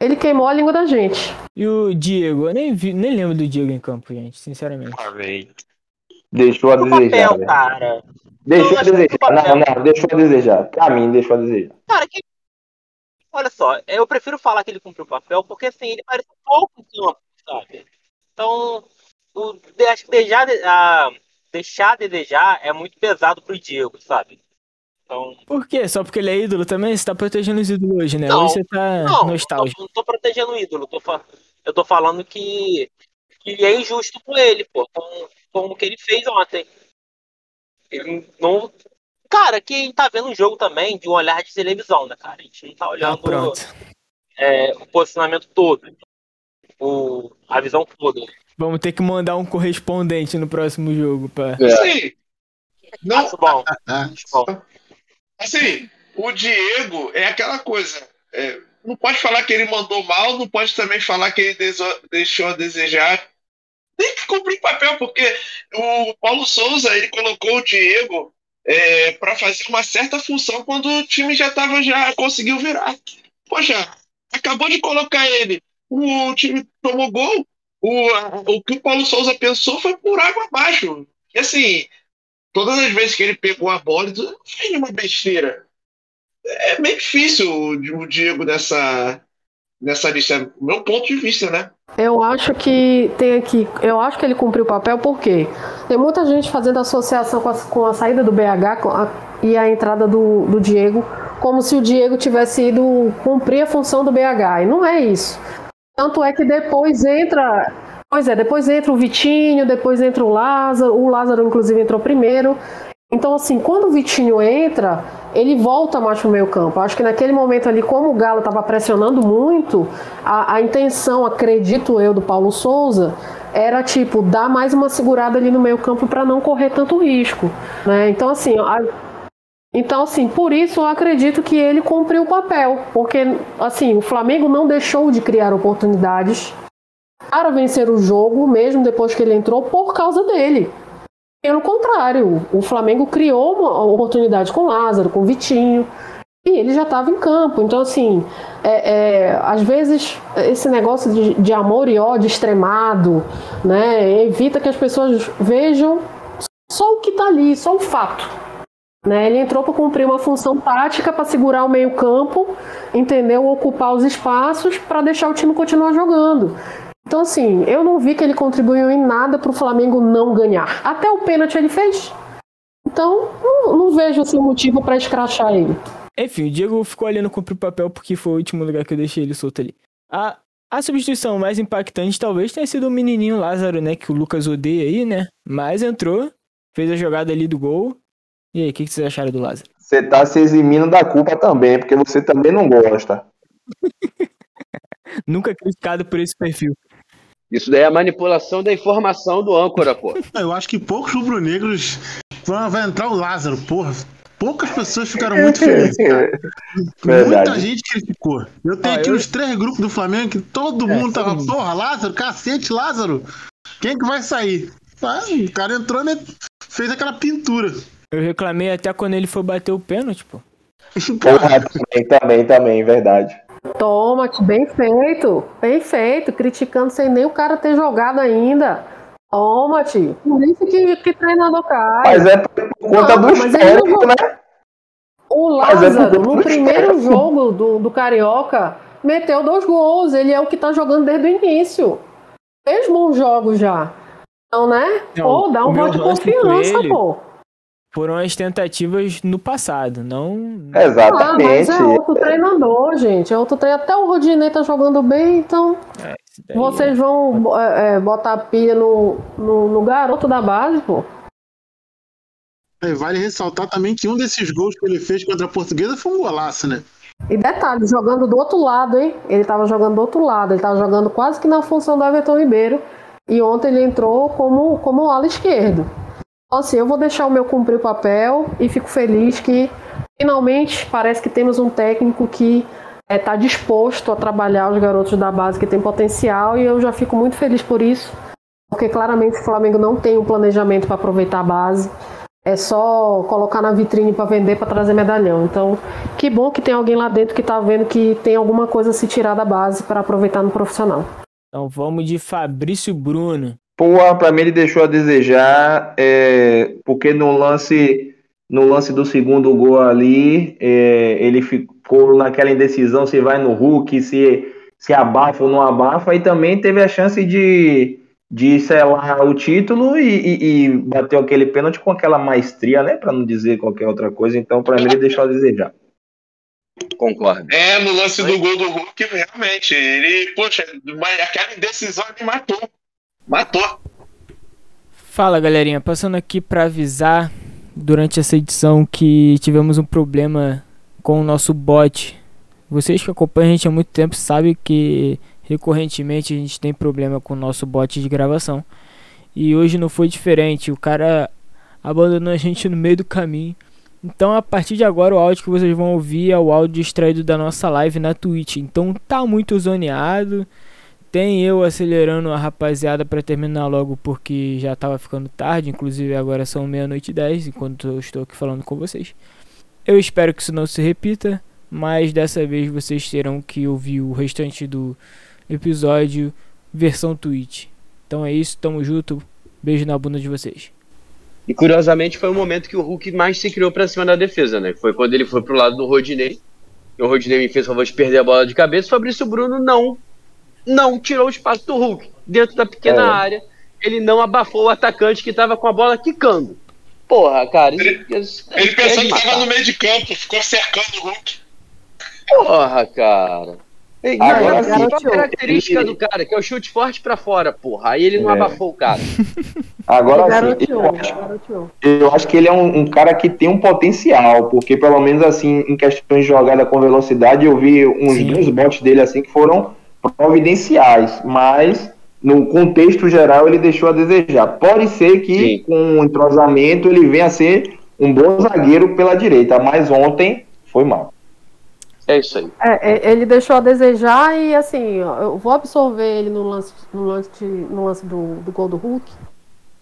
ele queimou a língua da gente. E o Diego, eu nem, vi, nem lembro do Diego em campo, gente, sinceramente. Deixou a O desejar. papel, cara. Deixou Eu a desejar. Não, não, deixou a desejar. Pra mim, deixou a desejar. Cara, que... Olha só, eu prefiro falar que ele cumpriu o papel porque assim, ele parece um pouco em campo, sabe? Então, o, acho que deixar, a, deixar a desejar é muito pesado pro Diego, sabe? Então, Por quê? Só porque ele é ídolo também? Você tá protegendo os ídolos hoje, né? Não, hoje você tá não, não nostálgico. tô, não tô protegendo o ídolo, tô fa- eu tô falando que, que é injusto com ele, pô, com, com o que ele fez ontem. Ele não. Cara, quem tá vendo o jogo também de um olhar de televisão, né, cara? A gente não tá Ah, olhando pronto. é, o posicionamento todo, o, a visão toda. Vamos ter que mandar um correspondente no próximo jogo, pá. Sim. Não, Acho bom, Ah, acho bom. Assim, o Diego é aquela coisa. é, não pode falar que ele mandou mal, não pode também falar que ele deixou a desejar. Tem que cumprir papel, porque o Paulo Souza ele colocou o Diego é, para fazer uma certa função quando o time já tava, já conseguiu virar. Poxa, acabou de colocar ele, o time tomou gol. O, o que o Paulo Souza pensou foi por água abaixo. E assim, todas as vezes que ele pegou a bola, ele não fez nenhuma besteira. É meio difícil o, Diego nessa, nessa lista, meu ponto de vista, né? Eu acho que tem aqui. Eu acho que ele cumpriu o papel porque tem muita gente fazendo associação com a, com a saída do BH a- e a entrada do, do Diego, como se o Diego tivesse ido cumprir a função do BH. E não é isso. Tanto é que depois entra. Pois é, depois entra o Vitinho, depois entra o Lázaro. O Lázaro, inclusive, entrou primeiro. Então, assim, quando o Vitinho entra, ele volta mais pro meio campo. Acho que naquele momento ali, como o Galo estava pressionando muito, a, a intenção, acredito eu, do Paulo Souza, era tipo, dar mais uma segurada ali no meio campo para não correr tanto risco. Né? Então, assim, a- então, assim, por isso eu acredito que ele cumpriu o papel. Porque, assim, o Flamengo não deixou de criar oportunidades para vencer o jogo, mesmo depois que ele entrou, por causa dele. Pelo contrário, o Flamengo criou uma oportunidade com Lázaro, com Vitinho, e ele já estava em campo. Então, assim, é, é, às vezes esse negócio de, de amor e ódio extremado, né, evita que as pessoas vejam só o que está ali, só o fato. Né? Ele entrou para cumprir uma função tática, para segurar o meio-campo, entendeu? Ocupar os espaços para deixar o time continuar jogando. Então, assim, eu não vi que ele contribuiu em nada para o Flamengo não ganhar. Até o pênalti ele fez. Então, não, não vejo assim, motivo para escrachar ele. Enfim, o Diego ficou ali no cumprir o papel porque foi o último lugar que eu deixei ele solto ali. A, a substituição mais impactante talvez tenha sido o menininho Lázaro, né? Que o Lucas odeia aí, né? Mas entrou, fez a jogada ali do gol. E aí, o que, que vocês acharam do Lázaro? Você tá se eximindo da culpa também, porque você também não gosta. Nunca criticado por esse perfil. Isso daí é a manipulação da informação do âncora, pô. Eu acho que poucos rubro-negros vão vai entrar o Lázaro, porra. Poucas pessoas ficaram muito felizes. cara. Muita Verdade. gente criticou. Eu tenho Ah, aqui eu- os três grupos do Flamengo que todo mundo tava, porra, Lázaro, cacete, Lázaro. Quem que vai sair? Ah, o cara entrou, né? Fez aquela pintura. Eu reclamei até quando ele foi bater o pênalti, pô. Porra, também, também, também, verdade. Toma, bem feito. Bem feito. Criticando sem nem o cara ter jogado ainda. Toma, tio. Por isso que, que treinador cai. Mas é por conta Não, do histórico, né? O é Lázaro, por- no primeiro jogo do, do Carioca, meteu dois gols. Ele é o que tá jogando desde o início. Fez bons jogos já. Então, né? Não, pô, dá um voto de confiança, pô. Foram as tentativas no passado, não. Ah, mas Exatamente. é outro treinador, gente. É outro treinador. Até o Rodinei tá jogando bem, então. Daí- Vocês vão é, é, botar a pilha no, no, no garoto da base, pô. É, Vale ressaltar também que um desses gols que ele fez contra a Portuguesa foi um golaço, né? E detalhe, jogando do outro lado, hein? Ele tava jogando do outro lado. Ele tava jogando quase que na função do Everton Ribeiro. E ontem ele entrou como, como ala esquerdo. Então, assim, eu vou deixar o meu cumprir o papel e fico feliz que finalmente parece que temos um técnico que está disposto a trabalhar os garotos da base que tem potencial e eu já fico muito feliz por isso, porque claramente o Flamengo não tem um planejamento para aproveitar a base. É só colocar na vitrine para vender, para trazer medalhão. Então, que bom que tem alguém lá dentro que tá vendo que tem alguma coisa a se tirar da base para aproveitar no profissional. Então vamos de Fabrício Bruno. Porra, pra mim ele deixou a desejar, é, porque no lance, no lance do segundo gol ali, é, ele ficou naquela indecisão se vai no Hulk, se, se abafa ou não abafa, e também teve a chance de, de selar o título e, e, e bateu aquele pênalti com aquela maestria, né? Pra não dizer qualquer outra coisa, então pra mim ele deixou a desejar. Concordo. É, no lance do gol do Hulk, realmente. Ele, poxa, aquela indecisão ele matou. Matou. Fala galerinha, passando aqui para avisar durante essa edição que tivemos um problema com o nosso bot. Vocês que acompanham a gente há muito tempo sabem que recorrentemente a gente tem problema com o nosso bot de gravação. E hoje não foi diferente, o cara abandonou a gente no meio do caminho. Então a partir de agora o áudio que vocês vão ouvir é o áudio extraído da nossa live na Twitch. Então tá muito zoneado. Tem eu acelerando a rapaziada para terminar logo porque já tava ficando tarde, inclusive agora são meia-noite e dez enquanto eu estou aqui falando com vocês. Eu espero que isso não se repita, mas dessa vez vocês terão que ouvir o restante do episódio versão Twitch. Então é isso, tamo junto, beijo na bunda de vocês. E curiosamente foi o momento que o Hulk mais se criou pra cima da defesa, né? Foi quando ele foi pro lado do Rodinei. E o Rodinei me fez o favor de perder a bola de cabeça. O Fabrício Bruno não, não tirou o espaço do Hulk. Dentro da pequena É. área, ele não abafou o atacante que tava com a bola quicando. Porra, cara. Ele, isso- Ele é pensou de que tava matar. no meio de campo, ficou cercando o Hulk. Porra, cara. Agora e sim. a característica do cara, que é o chute forte pra fora, porra. Aí ele não É. abafou o cara. Agora sim, eu acho. Eu acho que ele é um, um cara que tem um potencial, porque pelo menos assim, em questões de jogada com velocidade, eu vi uns Sim. dois botes dele assim que foram providenciais, mas no contexto geral ele deixou a desejar. Pode ser que Sim. com o entrosamento ele venha a ser um bom zagueiro pela direita, mas ontem foi mal. É isso aí. É, é, ele deixou a desejar e assim, eu vou absorver ele no lance, no lance, no lance do, do gol do Hulk.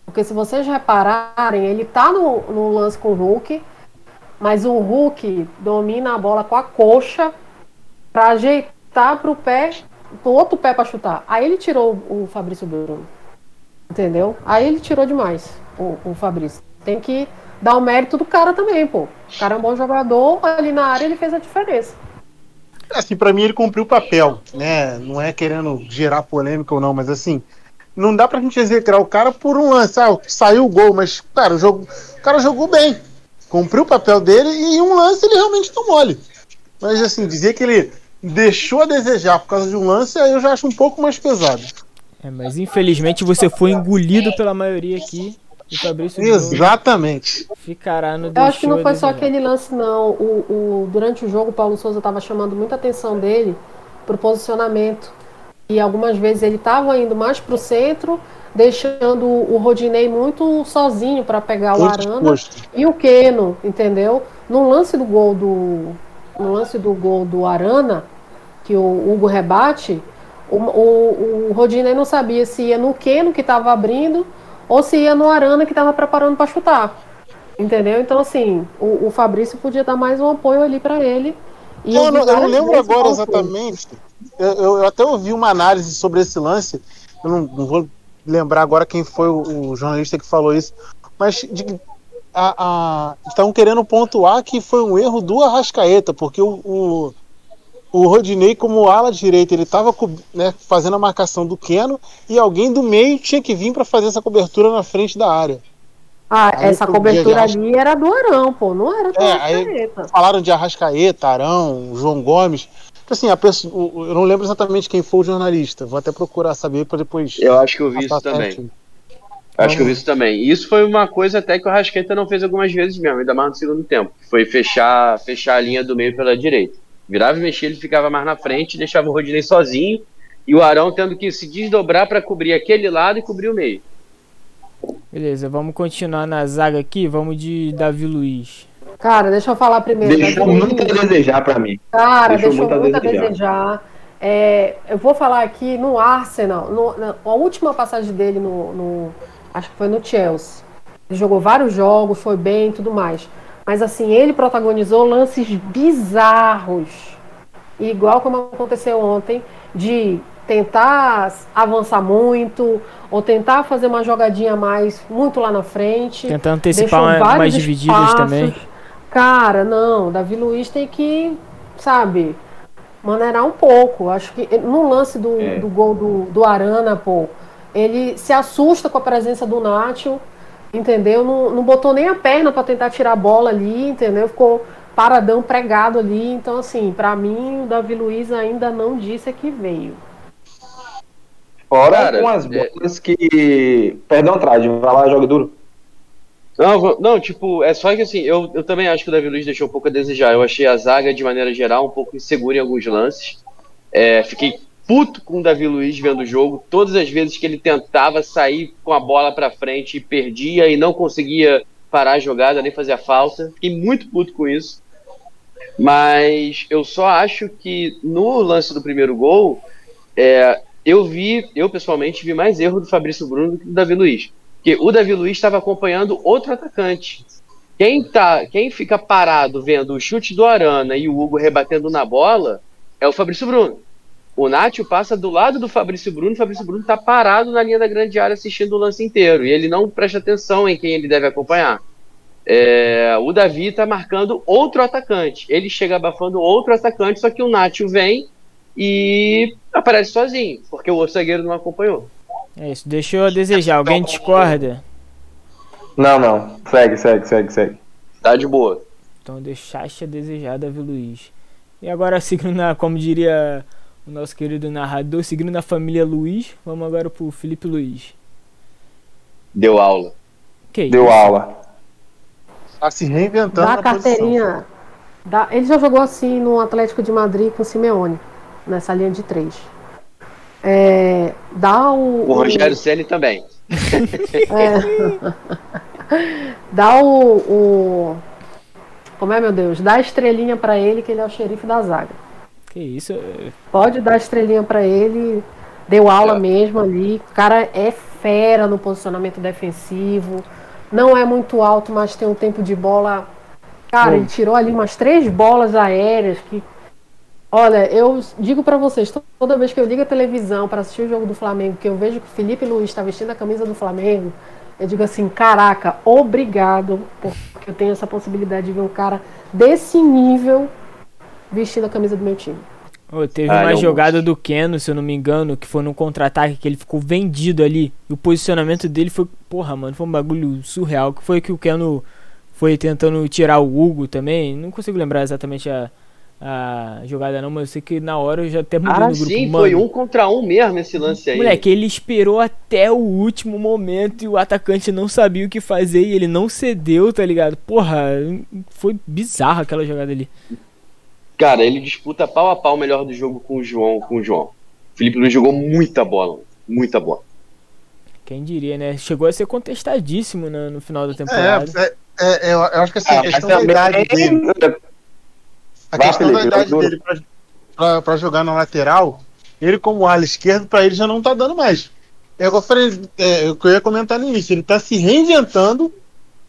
Porque se vocês repararem, ele tá no, no lance com o Hulk, mas o Hulk domina a bola com a coxa pra ajeitar pro pé, pro outro pé pra chutar. Aí ele tirou o Fabrício Bruno. Entendeu? Aí ele tirou demais o, o Fabrício. Tem que dar o mérito do cara também, pô. O cara é um bom jogador, ali na área ele fez a diferença. Assim, pra mim ele cumpriu o papel, né? Não é querendo gerar polêmica ou não, mas assim, não dá pra gente execrar o cara por um lance. Ah, saiu o gol, mas, cara, o, jogo, o cara jogou bem. cumpriu o papel dele e em um lance ele realmente não mole. Mas assim, dizer que ele deixou a desejar por causa de um lance, aí eu já acho um pouco mais pesado. É, mas infelizmente você foi engolido pela maioria aqui. E Fabrício Exatamente. Ficará no Eu acho que não foi só desejar. aquele lance, não. O, o- durante o jogo, o Paulo Souza estava chamando muita atenção dele pro posicionamento. E algumas vezes ele estava indo mais pro centro, deixando o Rodinei muito sozinho para pegar o Arana e o Keno, entendeu? No lance do gol do no lance do gol do Arana, que o Hugo rebate, o, o, o Rodinei não sabia se ia no Keno que estava abrindo ou se ia no Arana que estava preparando para chutar. Entendeu? Então, assim, o, o Fabrício podia dar mais um apoio ali para ele. Eu, não, eu lembro agora exatamente. Eu, eu- eu até ouvi uma análise sobre esse lance. Eu não, não vou lembrar agora quem foi o, o jornalista que falou isso. Mas de- a- a- estavam querendo pontuar que foi um erro do Arrascaeta, porque o, o, o Rodinei, como ala direita, ele estava fazendo a marcação do Keno e alguém do meio tinha que vir para fazer essa cobertura na frente da área. Ah, Aí essa cobertura ali era do Arão, pô, não era do É, Arrascaeta. falaram de Arrascaeta, Arão, João Gomes. Então, Assim, a pessoa, eu não lembro exatamente quem foi o jornalista. Vou até procurar saber para depois. Eu acho que eu vi isso também. certinho. Acho que eu vi isso também. E isso foi uma coisa até que o Rasqueta não fez algumas vezes mesmo, ainda mais no segundo tempo. Foi fechar, fechar a linha do meio pela direita. Virava e mexia, ele ficava mais na frente, deixava o Rodinei sozinho e o Arão tendo que se desdobrar para cobrir aquele lado e cobrir o meio. Beleza, vamos continuar na zaga aqui. Vamos de Davi Luiz. Cara, deixa eu falar primeiro. Deixou Davi muito a Luiz. desejar pra mim. Cara, Deixou deixou, muito a muito a desejar. desejar. É, eu vou falar aqui no Arsenal, no- na, a última passagem dele no, no- Acho que foi no Chelsea. Ele jogou vários jogos, foi bem e tudo mais. Mas assim, ele protagonizou lances bizarros. Igual como aconteceu ontem, de tentar avançar muito, ou tentar fazer uma jogadinha mais muito lá na frente. Tentar antecipar uma- umas divididas espaços. também. Cara, não, Davi Luiz tem que, sabe, maneirar um pouco. Acho que no lance do, É. do gol do, do Arana, pô, ele se assusta com a presença do Nacho, entendeu? Não, não botou nem a perna pra tentar tirar a bola ali, entendeu? Ficou paradão pregado ali. Então, assim, pra mim, o Davi Luiz ainda não disse que veio. Fora Cara, com as é- bolas que. Perdão, Trade, vai lá, joga duro. Não, não, tipo, é só que assim, eu, eu também acho que o Davi Luiz deixou um pouco a desejar. Eu achei a zaga, de maneira geral, um pouco insegura em alguns lances. É, fiquei puto com o Davi Luiz vendo o jogo. Todas as vezes que ele tentava sair com a bola pra frente e perdia e não conseguia parar a jogada, nem fazer a falta. Fiquei muito puto com isso. Mas eu só acho que no lance do primeiro gol, é, eu vi, eu pessoalmente vi mais erro do Fabrício Bruno do que do Davi Luiz. Porque o Davi Luiz estava acompanhando outro atacante. Quem, tá, quem fica parado vendo o chute do Arana e o Hugo rebatendo na bola é o Fabrício Bruno. O Nátio passa do lado do Fabrício Bruno, o Fabrício Bruno está parado na linha da grande área assistindo o lance inteiro. E ele não presta atenção em quem ele deve acompanhar. É, o Davi está marcando outro atacante. Ele chega abafando outro atacante, só que o Nátio vem e aparece sozinho, porque o outro zagueiro não acompanhou. É isso, deixou a desejar. Alguém discorda? Não, não. Segue, segue, segue, segue. Tá de boa. Então deixaste a desejar, Davi Luiz. E agora, seguindo como diria o nosso querido narrador, seguindo na família Luiz, vamos agora pro Felipe Luiz. Deu aula. Que Deu isso? aula. Tá se reinventando Dá na a carteirinha. Dá, ele já jogou assim no Atlético de Madrid com o Simeone, nessa linha de três. É, dá o. O Rogério Ceni também. É. Dá o, o- Como é, meu Deus? Dá a estrelinha pra ele, que ele é o xerife da zaga. Que isso? é- Pode dar estrelinha pra ele. Deu aula mesmo ali. O cara é fera no posicionamento defensivo. Não é muito alto, mas tem um tempo de bola. Cara, ele tirou ali umas três bolas aéreas que. Olha, eu digo pra vocês, to- toda vez que eu ligo a televisão pra assistir o jogo do Flamengo, que eu vejo que o Felipe Luiz está vestindo a camisa do Flamengo, eu digo assim, caraca, obrigado, porque eu tenho essa possibilidade de ver um cara desse nível vestindo a camisa do meu time. Ô, teve Ah, uma jogada do Keno, se eu não me engano, que foi num contra-ataque que ele ficou vendido ali. E o posicionamento dele foi, porra, mano, foi um bagulho surreal. Que foi que o Keno foi tentando tirar o Hugo também. Não consigo lembrar exatamente a, a jogada não, mas eu sei que na hora eu já até mudei Ah, no grupo. sim, Mano, foi um contra um mesmo esse lance aí. Moleque, ele esperou até o último momento e o atacante não sabia o que fazer e ele não cedeu, tá ligado? Porra, foi bizarra aquela jogada ali. Cara, ele disputa pau a pau o melhor do jogo com o João. Com o João. O Felipe Luiz jogou muita bola. Muita bola. Quem diria, né? Chegou a ser contestadíssimo no, no final da temporada. É, é, é, eu eu acho que assim, Ah, a questão da idade dele. A Vai, questão da idade dele pra, pra, pra jogar na lateral, ele como ala esquerdo, pra ele já não tá dando mais. É o que eu falei, é, o que eu ia comentar no início, ele tá se reinventando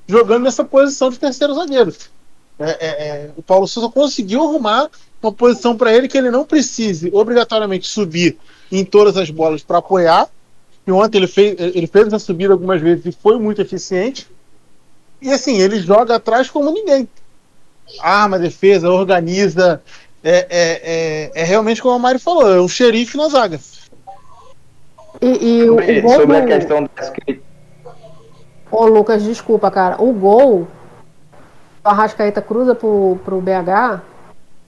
jogando nessa posição de terceiro zagueiro. É, é, é, o Paulo Souza conseguiu arrumar uma posição para ele que ele não precise obrigatoriamente subir em todas as bolas para apoiar. E ontem ele fez, ele fez essa subida algumas vezes e foi muito eficiente. E assim, ele joga atrás como ninguém. Arma, defesa, organiza. É, é, é, é realmente como a Mari falou, é um xerife na zaga. E, e o, Sobre, o gol sobre a questão das críticas. Ô, Lucas, desculpa, cara. O gol, o Arrascaeta cruza pro, pro BH,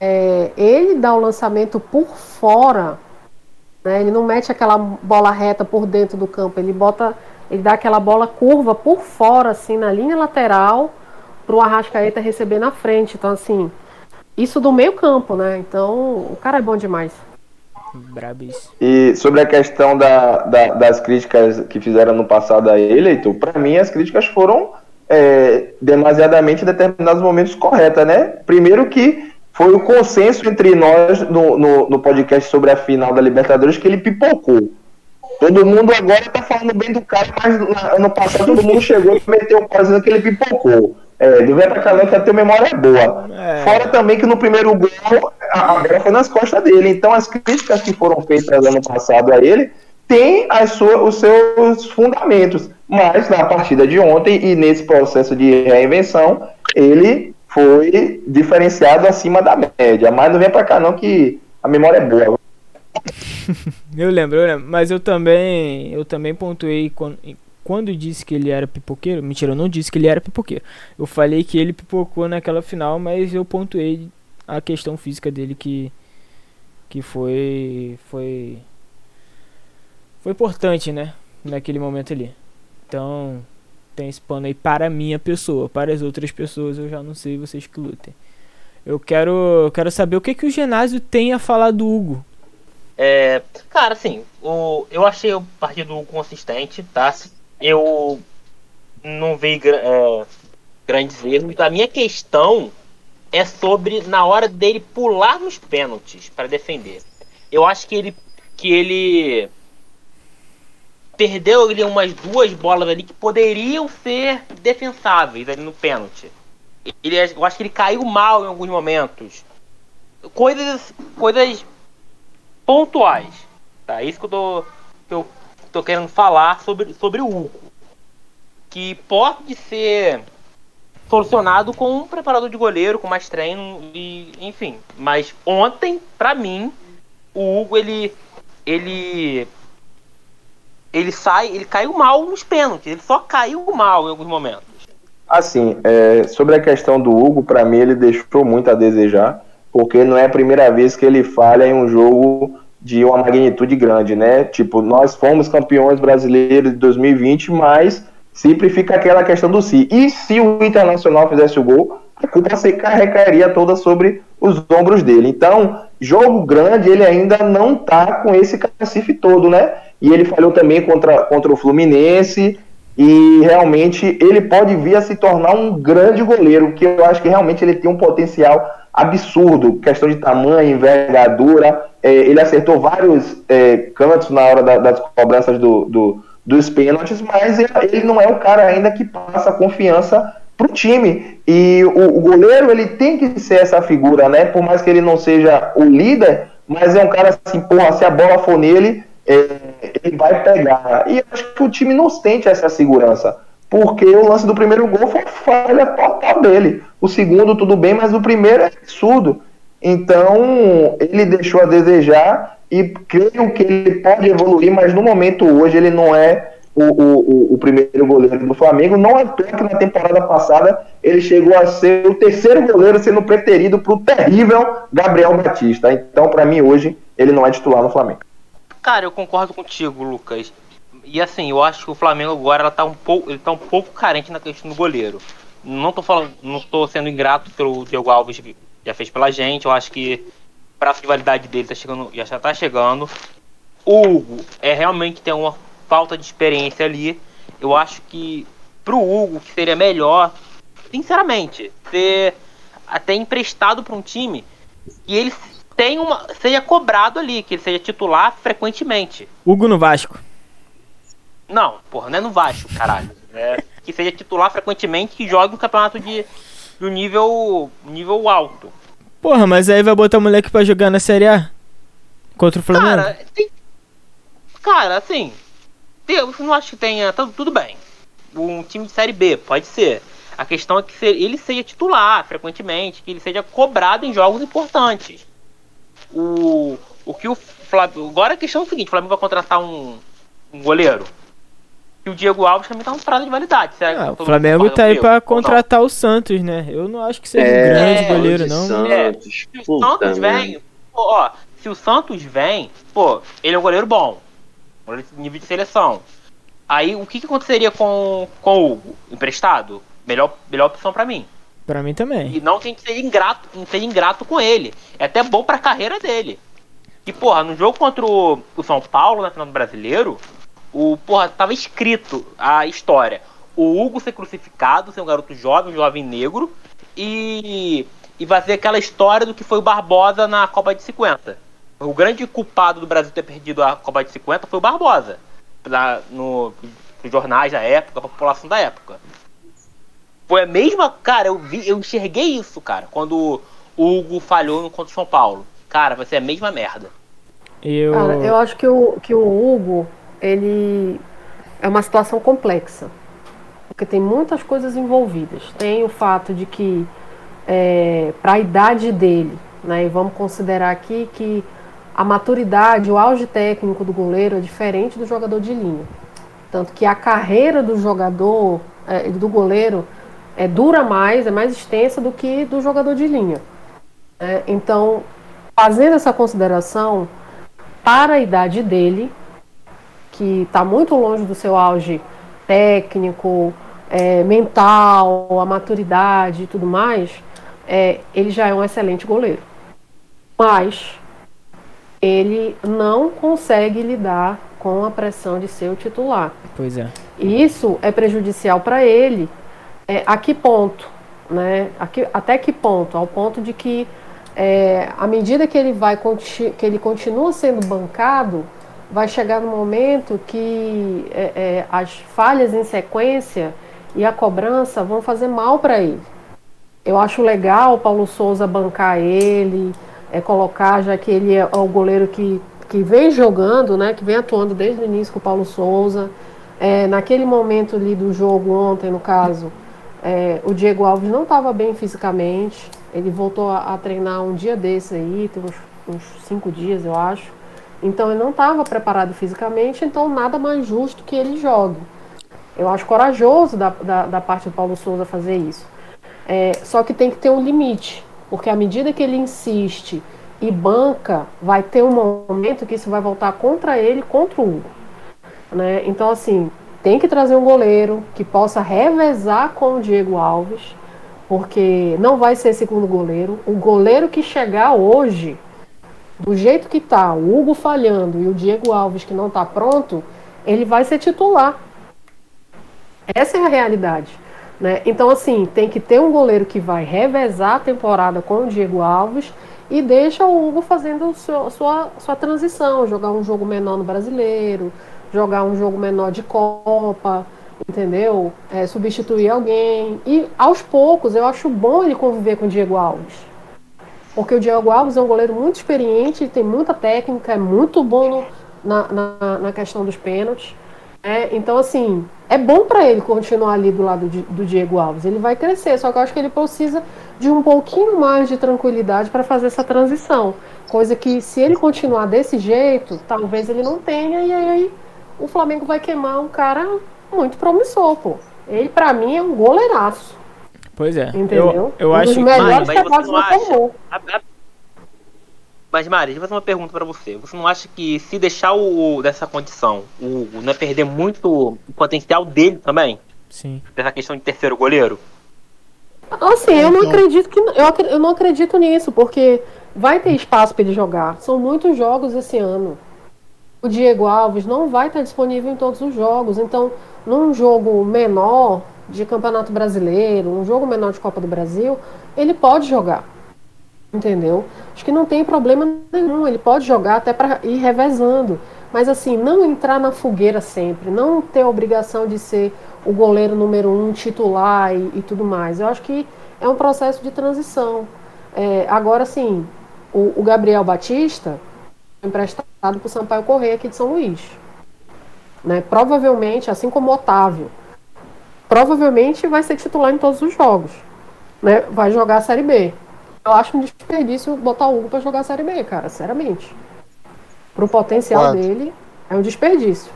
é, ele dá o lançamento por fora, né? Ele não mete aquela bola reta por dentro do campo, ele bota, ele dá aquela bola curva por fora, assim, na linha lateral, pro Arrascaeta receber na frente. Então, assim, isso do meio campo, né? Então, o cara é bom demais. Brabíssimo. E sobre a questão da, da- das críticas que fizeram no passado a ele, Heitor, para mim as críticas foram é, demasiadamente em determinados momentos corretas, né? Primeiro que foi o consenso entre nós no, no, no podcast sobre a final da Libertadores que ele pipocou. Todo mundo agora tá falando bem do cara, mas na- ano passado todo mundo chegou e meteu o dizendo que ele pipocou. É, do não, que até memória é boa. É. Fora também que no primeiro gol a, a bola foi nas costas dele. Então as críticas que foram feitas ano passado a ele têm as sua, os seus fundamentos. Mas na partida de ontem e nesse processo de reinvenção, ele foi diferenciado acima da média. Mas não vem pra cá não que a memória é boa. Eu lembro, eu lembro. Mas eu também, eu também pontuei quando, quando disse que ele era pipoqueiro. Mentira, eu não disse que ele era pipoqueiro. Eu falei que ele pipocou naquela final, mas eu pontuei a questão física dele que que foi foi foi importante, né, naquele momento ali. Então, tem esse pano aí para a minha pessoa, para as outras pessoas eu já não sei, vocês que lutem. Eu quero, quero saber o que que o ginásio tem a falar do Hugo. É, cara, assim, o, eu achei o partido consistente, tá? Eu não vi é, grandes erros. A minha questão é sobre na hora dele pular nos pênaltis para defender. Eu acho que ele que ele perdeu ali umas duas bolas ali que poderiam ser defensáveis ali no pênalti. Ele, eu acho que ele caiu mal em alguns momentos. Coisas, coisas pontuais. Tá? Isso que eu tô, que eu tô querendo falar sobre, sobre o Hugo. Que pode ser solucionado com um preparador de goleiro, com mais treino e enfim. Mas ontem, pra mim, o Hugo ele ele ele sai, ele caiu mal nos pênaltis, ele só caiu mal em alguns momentos. Assim, é, sobre a questão do Hugo, para mim ele deixou muito a desejar, porque não é a primeira vez que ele falha em um jogo de uma magnitude grande, né? Tipo, nós fomos campeões brasileiros de 2020, mas sempre fica aquela questão do si. E se o Internacional fizesse o gol, a culpa se carregaria toda sobre os ombros dele. Então, jogo grande, ele ainda não tá com esse cacife todo, né? E ele falhou também contra, contra o Fluminense, e realmente ele pode vir a se tornar um grande goleiro, que eu acho que realmente ele tem um potencial absurdo, questão de tamanho, envergadura, é, ele acertou vários é, cantos na hora da- das cobranças do, do- dos pênaltis, mas ele, não é o cara ainda que passa confiança pro time, e o, o goleiro ele tem que ser essa figura, né, por mais que ele não seja o líder, mas é um cara assim, porra, se a bola for nele, é, ele vai pegar. E acho que o time não sente essa segurança. Porque o lance do primeiro gol foi falha total dele. O segundo, tudo bem, mas o primeiro é absurdo. Então, ele deixou a desejar e creio que ele pode evoluir, mas no momento hoje ele não é o, o, o primeiro goleiro do Flamengo. Não é toa que na temporada passada ele chegou a ser o terceiro goleiro sendo preterido para o terrível Gabriel Batista. Então, para mim, hoje, ele não é titular no Flamengo. Cara, eu concordo contigo, Lucas. E assim, eu acho que o Flamengo agora ela tá um pouco, ele tá um pouco carente na questão do goleiro. Não tô falando, não tô sendo ingrato pelo Diego Alves que já fez pela gente. Eu acho que prazo de validade dele tá chegando, já está chegando. O Hugo é realmente tem uma falta de experiência ali. Eu acho que pro Hugo que seria melhor, sinceramente, ser até emprestado para um time e ele tem uma seja cobrado ali, que ele seja titular frequentemente. Hugo no Vasco. Não, porra, não é no Vasco, caralho. É, que seja titular frequentemente que jogue um campeonato de do nível nível alto. Porra, mas aí vai botar o moleque pra jogar na Série A? Contra o Flamengo? Cara, tem... Cara, assim. Eu não acho que tenha. tá Tudo bem. Um time de Série B, pode ser. A questão é que ele seja titular frequentemente, que ele seja cobrado em jogos importantes. O, o que o Flamengo. Agora a questão é o seguinte: o Flamengo vai contratar um, um goleiro. E o Diego Alves também tá um prazo de validade. Será que Ah, o Flamengo tá aí pra contratar o Santos, né? Eu não acho que seja um É, grande é, goleiro, não. Santos. É, se o Santos vem, pô, ó, se o Santos vem, pô, ele é um goleiro bom. Goleiro de nível de seleção. Aí o que, que aconteceria com, com o Hugo? Emprestado? Melhor, melhor opção pra mim. Pra mim também. E não tem que ser ingrato, ser ingrato com ele. É até bom pra carreira dele. E, porra, no jogo contra o, o São Paulo, na final do brasileiro, o, porra, tava escrito a história. O Hugo ser crucificado, ser um garoto jovem, um jovem negro, e, e vai ser aquela história do que foi o Barbosa na Copa de 50. O grande culpado do Brasil ter perdido a Copa de 50 foi o Barbosa. Na, no, nos jornais da época, pra população da época. Foi a mesma. Cara, eu vi, eu enxerguei isso, cara, quando o Hugo falhou no contra o São Paulo. Cara, vai ser a mesma merda. Eu... Cara, eu acho que o, que o Hugo, ele é uma situação complexa. Porque tem muitas coisas envolvidas. Tem o fato de que, é, para a idade dele, né, e vamos considerar aqui que a maturidade, o auge técnico do goleiro é diferente do jogador de linha. Tanto que a carreira do jogador, é, do goleiro, é, dura mais, é mais extensa do que do jogador de linha. É, então, fazendo essa consideração, para a idade dele, que está muito longe do seu auge técnico, é, mental, a maturidade e tudo mais, é, ele já é um excelente goleiro. Mas ele não consegue lidar com a pressão de ser o titular. Pois é. E isso é prejudicial para ele. É, a que ponto? Né? Que- até que ponto? Ao ponto de que, é, à medida que ele, vai, que ele continua sendo bancado, vai chegar no momento que é, é, as falhas em sequência e a cobrança vão fazer mal para ele. Eu acho legal o Paulo Souza bancar ele, é, colocar, já que ele é o goleiro que, que vem jogando, né, que vem atuando desde o início com o Paulo Souza. É, naquele momento ali do jogo ontem, no caso, é, o Diego Alves não estava bem fisicamente. Ele voltou a, a treinar um dia desse aí, tem uns, uns cinco dias, eu acho. Então ele não estava preparado fisicamente, então nada mais justo que ele jogue. Eu acho corajoso da, da, da parte do Paulo Souza fazer isso. É, só que tem que ter um limite, porque à medida que ele insiste e banca, vai ter um momento que isso vai voltar contra ele, contra o Hugo. Né? Então, assim, tem que trazer um goleiro que possa revezar com o Diego Alves, porque não vai ser segundo goleiro. O goleiro que chegar hoje, do jeito que tá, o Hugo falhando e o Diego Alves que não tá pronto, ele vai ser titular. Essa é a realidade. Né? Então, assim, tem que ter um goleiro que vai revezar a temporada com o Diego Alves e deixa o Hugo fazendo seu, sua, sua transição, jogar um jogo menor no brasileiro, jogar um jogo menor de Copa, entendeu? É, substituir alguém. E aos poucos, eu acho bom ele conviver com o Diego Alves. Porque o Diego Alves é um goleiro muito experiente, tem muita técnica, é muito bom no- na, na, na questão dos pênaltis. É, então, assim, é bom para ele continuar ali do lado de- do Diego Alves. Ele vai crescer, só que eu acho que ele precisa de um pouquinho mais de tranquilidade para fazer essa transição. Coisa que, se ele continuar desse jeito, talvez ele não tenha, e aí o Flamengo vai queimar um cara muito promissor, pô. Ele, pra mim, é um goleiraço. Pois é. Entendeu? Eu, eu um acho que. melhores Mas- mas você do não acha- formou. A- a- Mas, Mari, deixa eu fazer uma pergunta pra você. Você não acha que se deixar o dessa condição, o Hugo não é perder muito o potencial dele também? Sim. Dessa questão de terceiro goleiro? Assim, eu não Então- acredito que eu, eu não acredito nisso, porque vai ter espaço para ele jogar. São muitos jogos esse ano. O Diego Alves não vai estar disponível em todos os jogos. Então, num jogo menor de Campeonato Brasileiro, um jogo menor de Copa do Brasil, ele pode jogar. Entendeu? Acho que não tem problema nenhum. Ele pode jogar até para ir revezando. Mas assim, não entrar na fogueira sempre, não ter a obrigação de ser o goleiro número um titular e, e tudo mais. Eu acho que é um processo de transição. É, agora sim, o, o Gabriel Batista foi emprestado para o Sampaio Correia aqui de São Luís. Né? Provavelmente, assim como o Otávio, provavelmente vai ser titular em todos os jogos. Né? Vai jogar a Série B. Eu acho um desperdício botar o Hugo para jogar a Série B, cara, sinceramente. Pro potencial Concordo. dele, é um desperdício.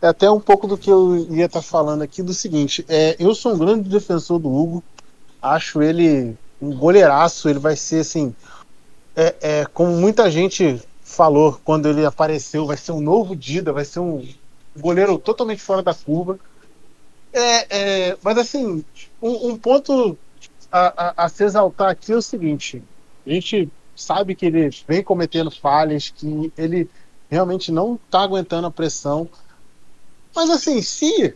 É até um pouco do que eu ia estar falando aqui do seguinte, é, eu sou um grande defensor do Hugo, acho ele um goleiraço, ele vai ser assim, é, é, como muita gente falou quando ele apareceu, vai ser um novo Dida, vai ser um goleiro totalmente fora da curva. É, é, mas assim, um, um ponto a, a- a se exaltar aqui é o seguinte: a gente sabe que ele vem cometendo falhas, que ele realmente não está aguentando a pressão. Mas assim, se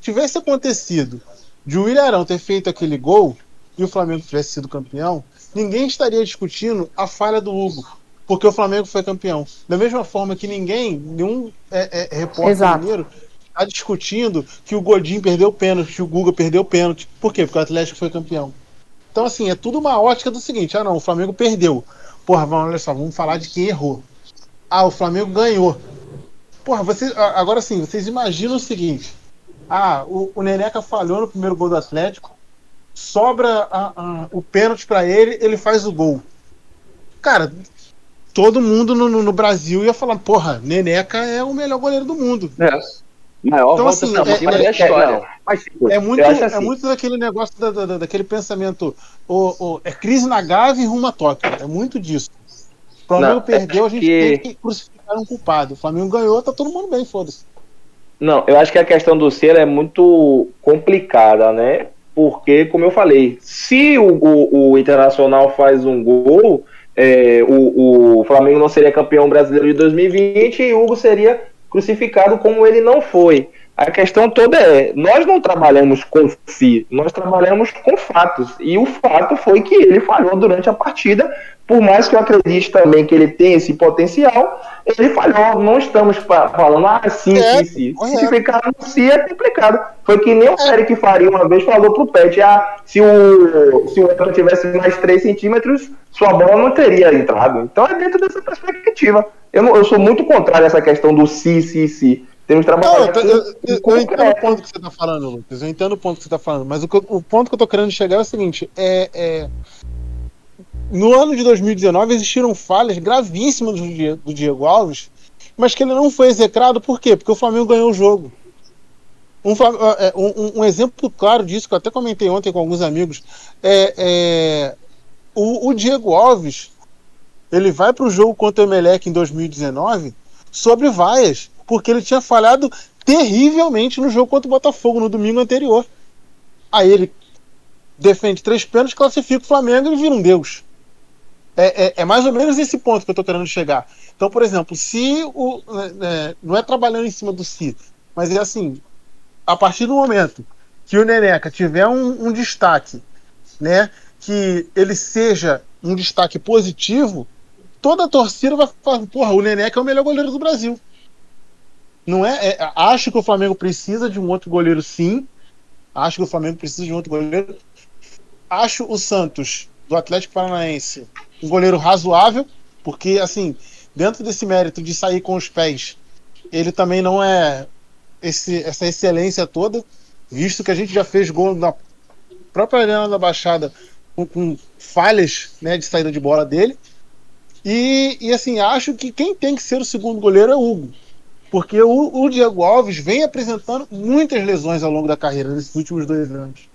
tivesse acontecido de o Ilharão ter feito aquele gol e o Flamengo tivesse sido campeão, ninguém estaria discutindo a falha do Hugo, porque o Flamengo foi campeão. Da mesma forma que ninguém, nenhum é, é, repórter Exato. mineiro, está discutindo que o Godinho perdeu o pênalti, que o Guga perdeu o pênalti. Por quê? Porque o Atlético foi campeão. Então, assim, é tudo uma ótica do seguinte: ah, não, o Flamengo perdeu. Porra, vamos, olha só, vamos falar de quem errou. Ah, o Flamengo ganhou. Porra, você, a- agora sim, vocês imaginam o seguinte: ah, o, o Neneca falhou no primeiro gol do Atlético, sobra a- a- o pênalti pra ele, ele faz o gol. Cara, todo mundo no, no- no Brasil ia falar: porra, Neneca é o melhor goleiro do mundo. É. Maior Então, assim, é- cima é- da é- história. não, mas, tipo, É muito, acho é assim, muito daquele negócio da, da- da- daquele pensamento. O, o- é crise na Gávea e rumo a Tóquio. É muito disso. O Flamengo Não, perdeu, a gente que- tem que crucificar um culpado. O Flamengo ganhou, tá todo mundo bem, foda-se. Não, eu acho que a questão do ser é muito complicada, né? Porque, como eu falei, se o, o- o Internacional faz um gol, é, o, o Flamengo não seria campeão brasileiro de 2020 e o Hugo seria crucificado como ele não foi. A questão toda é, nós não trabalhamos com si, nós trabalhamos com fatos. E o fato foi que ele falhou durante a partida, por mais que eu acredite também que ele tem esse potencial, ele falhou. Não estamos fa- falando, ah, sim, É, sim, sim. correto. Se ficar no si é complicado. Foi que nem o Eric Faria uma vez falou pro Pet, ah, se o, se o Everton tivesse mais 3 centímetros, sua bola não teria entrado. Então é dentro dessa perspectiva. Eu, não- eu sou muito contrário a essa questão do si, si, si. Temos que Não, eu, eu- eu- entendo o ponto que você tá falando, Lucas. Eu entendo o ponto que você tá falando. Mas o, o ponto que eu tô querendo chegar é o seguinte: é, é- no ano de 2019 existiram falhas gravíssimas do, do Diego Alves, mas que ele não foi execrado, por quê? Porque o Flamengo ganhou o jogo. Flam- é, um- um- um exemplo claro disso, que eu até comentei ontem com alguns amigos, é, é o, o Diego Alves ele vai para o jogo contra o Emelec em 2019 sobre vaias, porque ele tinha falhado terrivelmente no jogo contra o Botafogo no domingo anterior. Aí ele defende três pênaltis, classifica o Flamengo e vira um deus. É, é- é mais ou menos esse ponto que eu estou querendo chegar. Então, por exemplo, se o. é, não é trabalhando em cima do si, mas é assim: a partir do momento que o Neneca tiver um, um destaque, né, que ele seja um destaque positivo, toda a torcida vai falar: porra, o Neneca é o melhor goleiro do Brasil. Não é, é- Acho que o Flamengo precisa de um outro goleiro, sim. Acho que o Flamengo precisa de um outro goleiro. Acho o Santos, do Atlético Paranaense, um goleiro razoável, porque, assim, dentro desse mérito de sair com os pés, ele também não é esse, essa excelência toda, visto que a gente já fez gol na própria Arena da Baixada com, com falhas né, de saída de bola dele. E, e, assim, acho que quem tem que ser o segundo goleiro é o Hugo. Porque o, o Diego Alves vem apresentando muitas lesões ao longo da carreira, nesses últimos dois anos.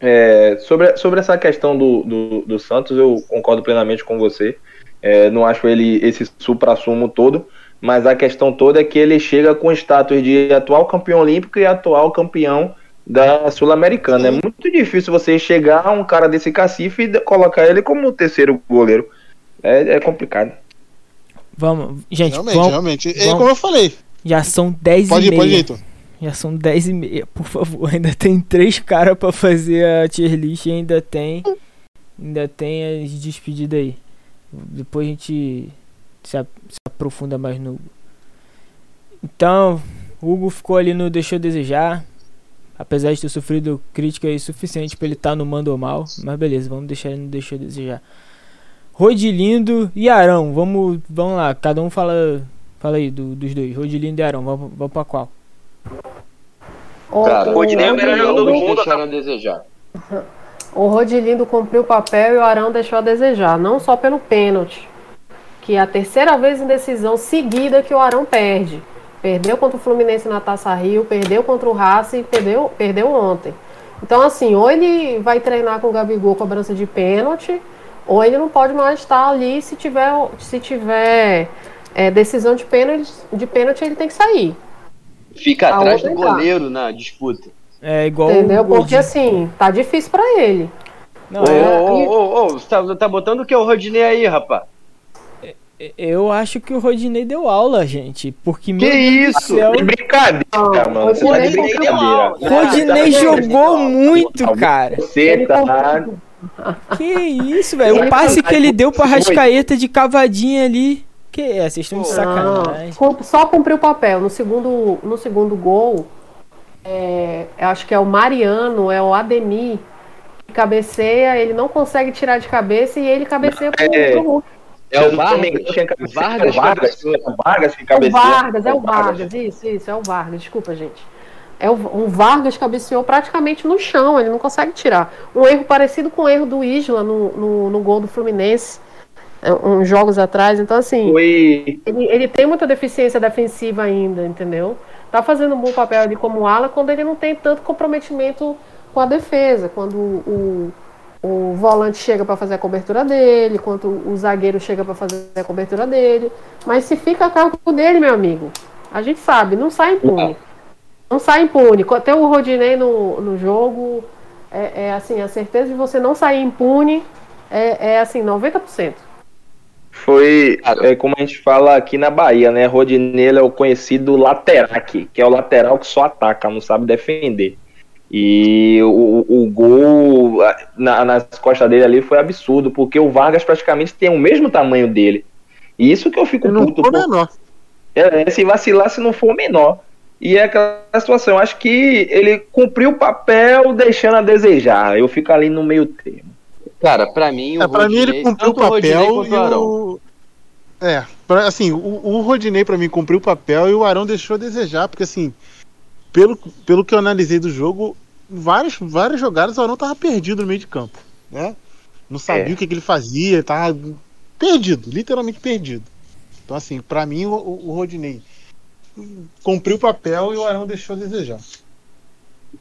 É, sobre, sobre essa questão do, do, do Santos, eu concordo plenamente com você. É, não acho ele esse supra-sumo todo, mas a questão toda é que ele chega com status de atual campeão olímpico e atual campeão da Sul-Americana. É muito difícil você chegar a um cara desse cacife e colocar ele como terceiro goleiro. É, é complicado. Vamos, gente, Realmente, vamos, realmente. É vamos- como eu falei. já são 10 Pode e ir, pode ir, meia. Heitor. Já são 10 e meia, por favor. Ainda tem três caras pra fazer a tier list e ainda tem. Ainda tem as despedidas aí. Depois a gente se, aprofunda mais no. Então, o Hugo ficou ali no Deixou Desejar. Apesar de ter sofrido críticas suficientes pra ele estar no Mando Mal. Mas beleza, vamos deixar ele no Deixou Desejar. Rodilindo e Arão. Vamos, vamos lá, cada um fala, fala aí do- dos dois. Rodilindo e Arão. Vamos, vamos pra qual? O, Cara, o, Rodinei é o melhor jogador do mundo, deixaram a desejar. o Rodilindo cumpriu o papel e o Arão deixou a desejar. Não só pelo pênalti, que é a terceira vez em decisão seguida que o Arão perde. Perdeu contra o Fluminense na Taça Rio, perdeu contra o Racing, perdeu, perdeu ontem. Então, assim, ou ele vai treinar com o Gabigol cobrança de pênalti, ou ele não pode mais estar ali se tiver, se tiver é, decisão de pênalti, de pênalti, ele tem que sair. Fica A atrás do tá. goleiro na disputa. É igual Entendeu? o Porque assim, tá difícil pra ele. Não, Ô, é- ô, ô, ô, você tá, tá botando o que? O Rodinei aí, rapaz? eu acho que o Rodinei deu aula, gente. Porque Que isso? céu, De brincadeira, mano. Você tá de Rodinei brincadeira. Rodinei jogou muito, Não, cara. Você tá. Que isso, velho. O passe que ele deu pra Rascaeta de cavadinha ali. Que é? Vocês estão de sacanagem. Não, só cumpriu o papel. No segundo, no segundo gol, é, eu acho que é o Mariano, é o Ademir, que cabeceia, ele não consegue tirar de cabeça e ele cabeceia pro, É. pro Hulk. É o eu não me Vargas. Vargas o Vargas, cabeceou. é o Vargas que É o. Vargas, é o Vargas, isso, isso, é o Vargas, desculpa, gente. É o, o Vargas cabeceou praticamente no chão, ele não consegue tirar. Um erro parecido com o erro do Isla no, no, no gol do Fluminense, é, uns jogos atrás. Então, assim, ele, ele tem muita deficiência defensiva ainda, entendeu? Tá fazendo um bom papel ali como ala quando ele não tem tanto comprometimento com a defesa, quando o, o volante chega para fazer a cobertura dele, quando o zagueiro chega para fazer a cobertura dele. Mas se fica a cargo dele, meu amigo, a gente sabe, não sai impune. Não sai impune. Até o Rodinei no, no jogo, é, é assim, a certeza de você não sair impune é, é assim, 90%. Foi, é, como a gente fala aqui na Bahia, né? Rodinei é o conhecido laterac, que é o lateral que só ataca, não sabe defender. E o, o gol na- nas costas dele ali foi absurdo, porque o Vargas praticamente tem o mesmo tamanho dele. E isso que eu fico não puto. pô. menor. É, se vacilar, se não for o menor. E é aquela situação, eu acho que ele cumpriu o papel deixando a desejar. Eu fico ali no meio termo. Cara, pra mim, o É, pra mim Rodinei, ele cumpriu o papel e o. É, pra- assim, o, o Rodinei pra mim cumpriu o papel e o Arão deixou a desejar, porque assim, pelo, pelo que eu analisei do jogo, várias, várias jogadas o Arão tava perdido no meio de campo, né? Não sabia É. o que, que ele fazia, tava perdido, literalmente perdido. Então assim, pra mim o, o o Rodinei cumpriu o papel e o Arão deixou a desejar.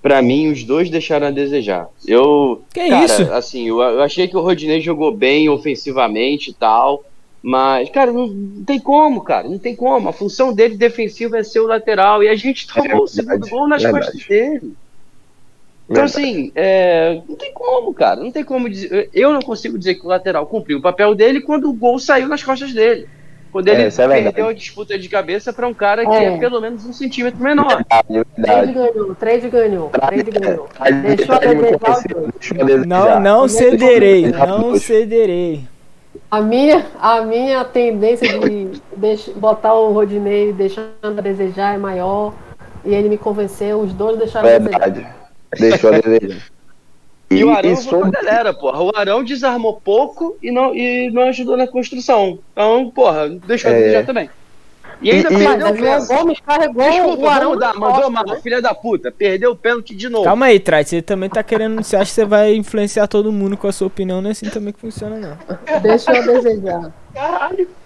Pra mim, os dois deixaram a desejar. Eu. Que cara, isso? assim, eu, eu achei que o Rodinei jogou bem ofensivamente e tal. Mas, cara, não, não tem como, cara. Não tem como. A função dele defensiva é ser o lateral. E a gente tomou o verdade, segundo gol nas verdade. costas dele. Então, Verdade. assim, é, não tem como, cara. Não tem como dizer. Eu não consigo dizer que o lateral cumpriu o papel dele quando o gol saiu nas costas dele. Quando ele É, isso é verdade. perdeu a disputa de cabeça pra um cara que É. é pelo menos um centímetro menor. Trade verdade. ganhou, trade ganhou, trade ganhou. Deixou a desejar. Não, não cederei. Não cederei. A minha, a minha tendência de deix- botar o Rodinei deixando a desejar é maior. E ele me convenceu, os dois deixaram a desejar. Verdade. Deixou a desejar. E, o Arão e sobre- a galera, porra. O Arão desarmou pouco e não, e não ajudou na construção. Então, porra, deixou É. desejar também. E ainda E- e- perdeu Mas o o João pênalti. Gomes carregou Desculpa, o Arão nas mandou mal, né? filha da puta. Perdeu o pênalti de novo. Calma aí, Trat, você também tá querendo. Você acha que você vai influenciar todo mundo com a sua opinião? Não é assim também que funciona, não. Deixa eu desejar.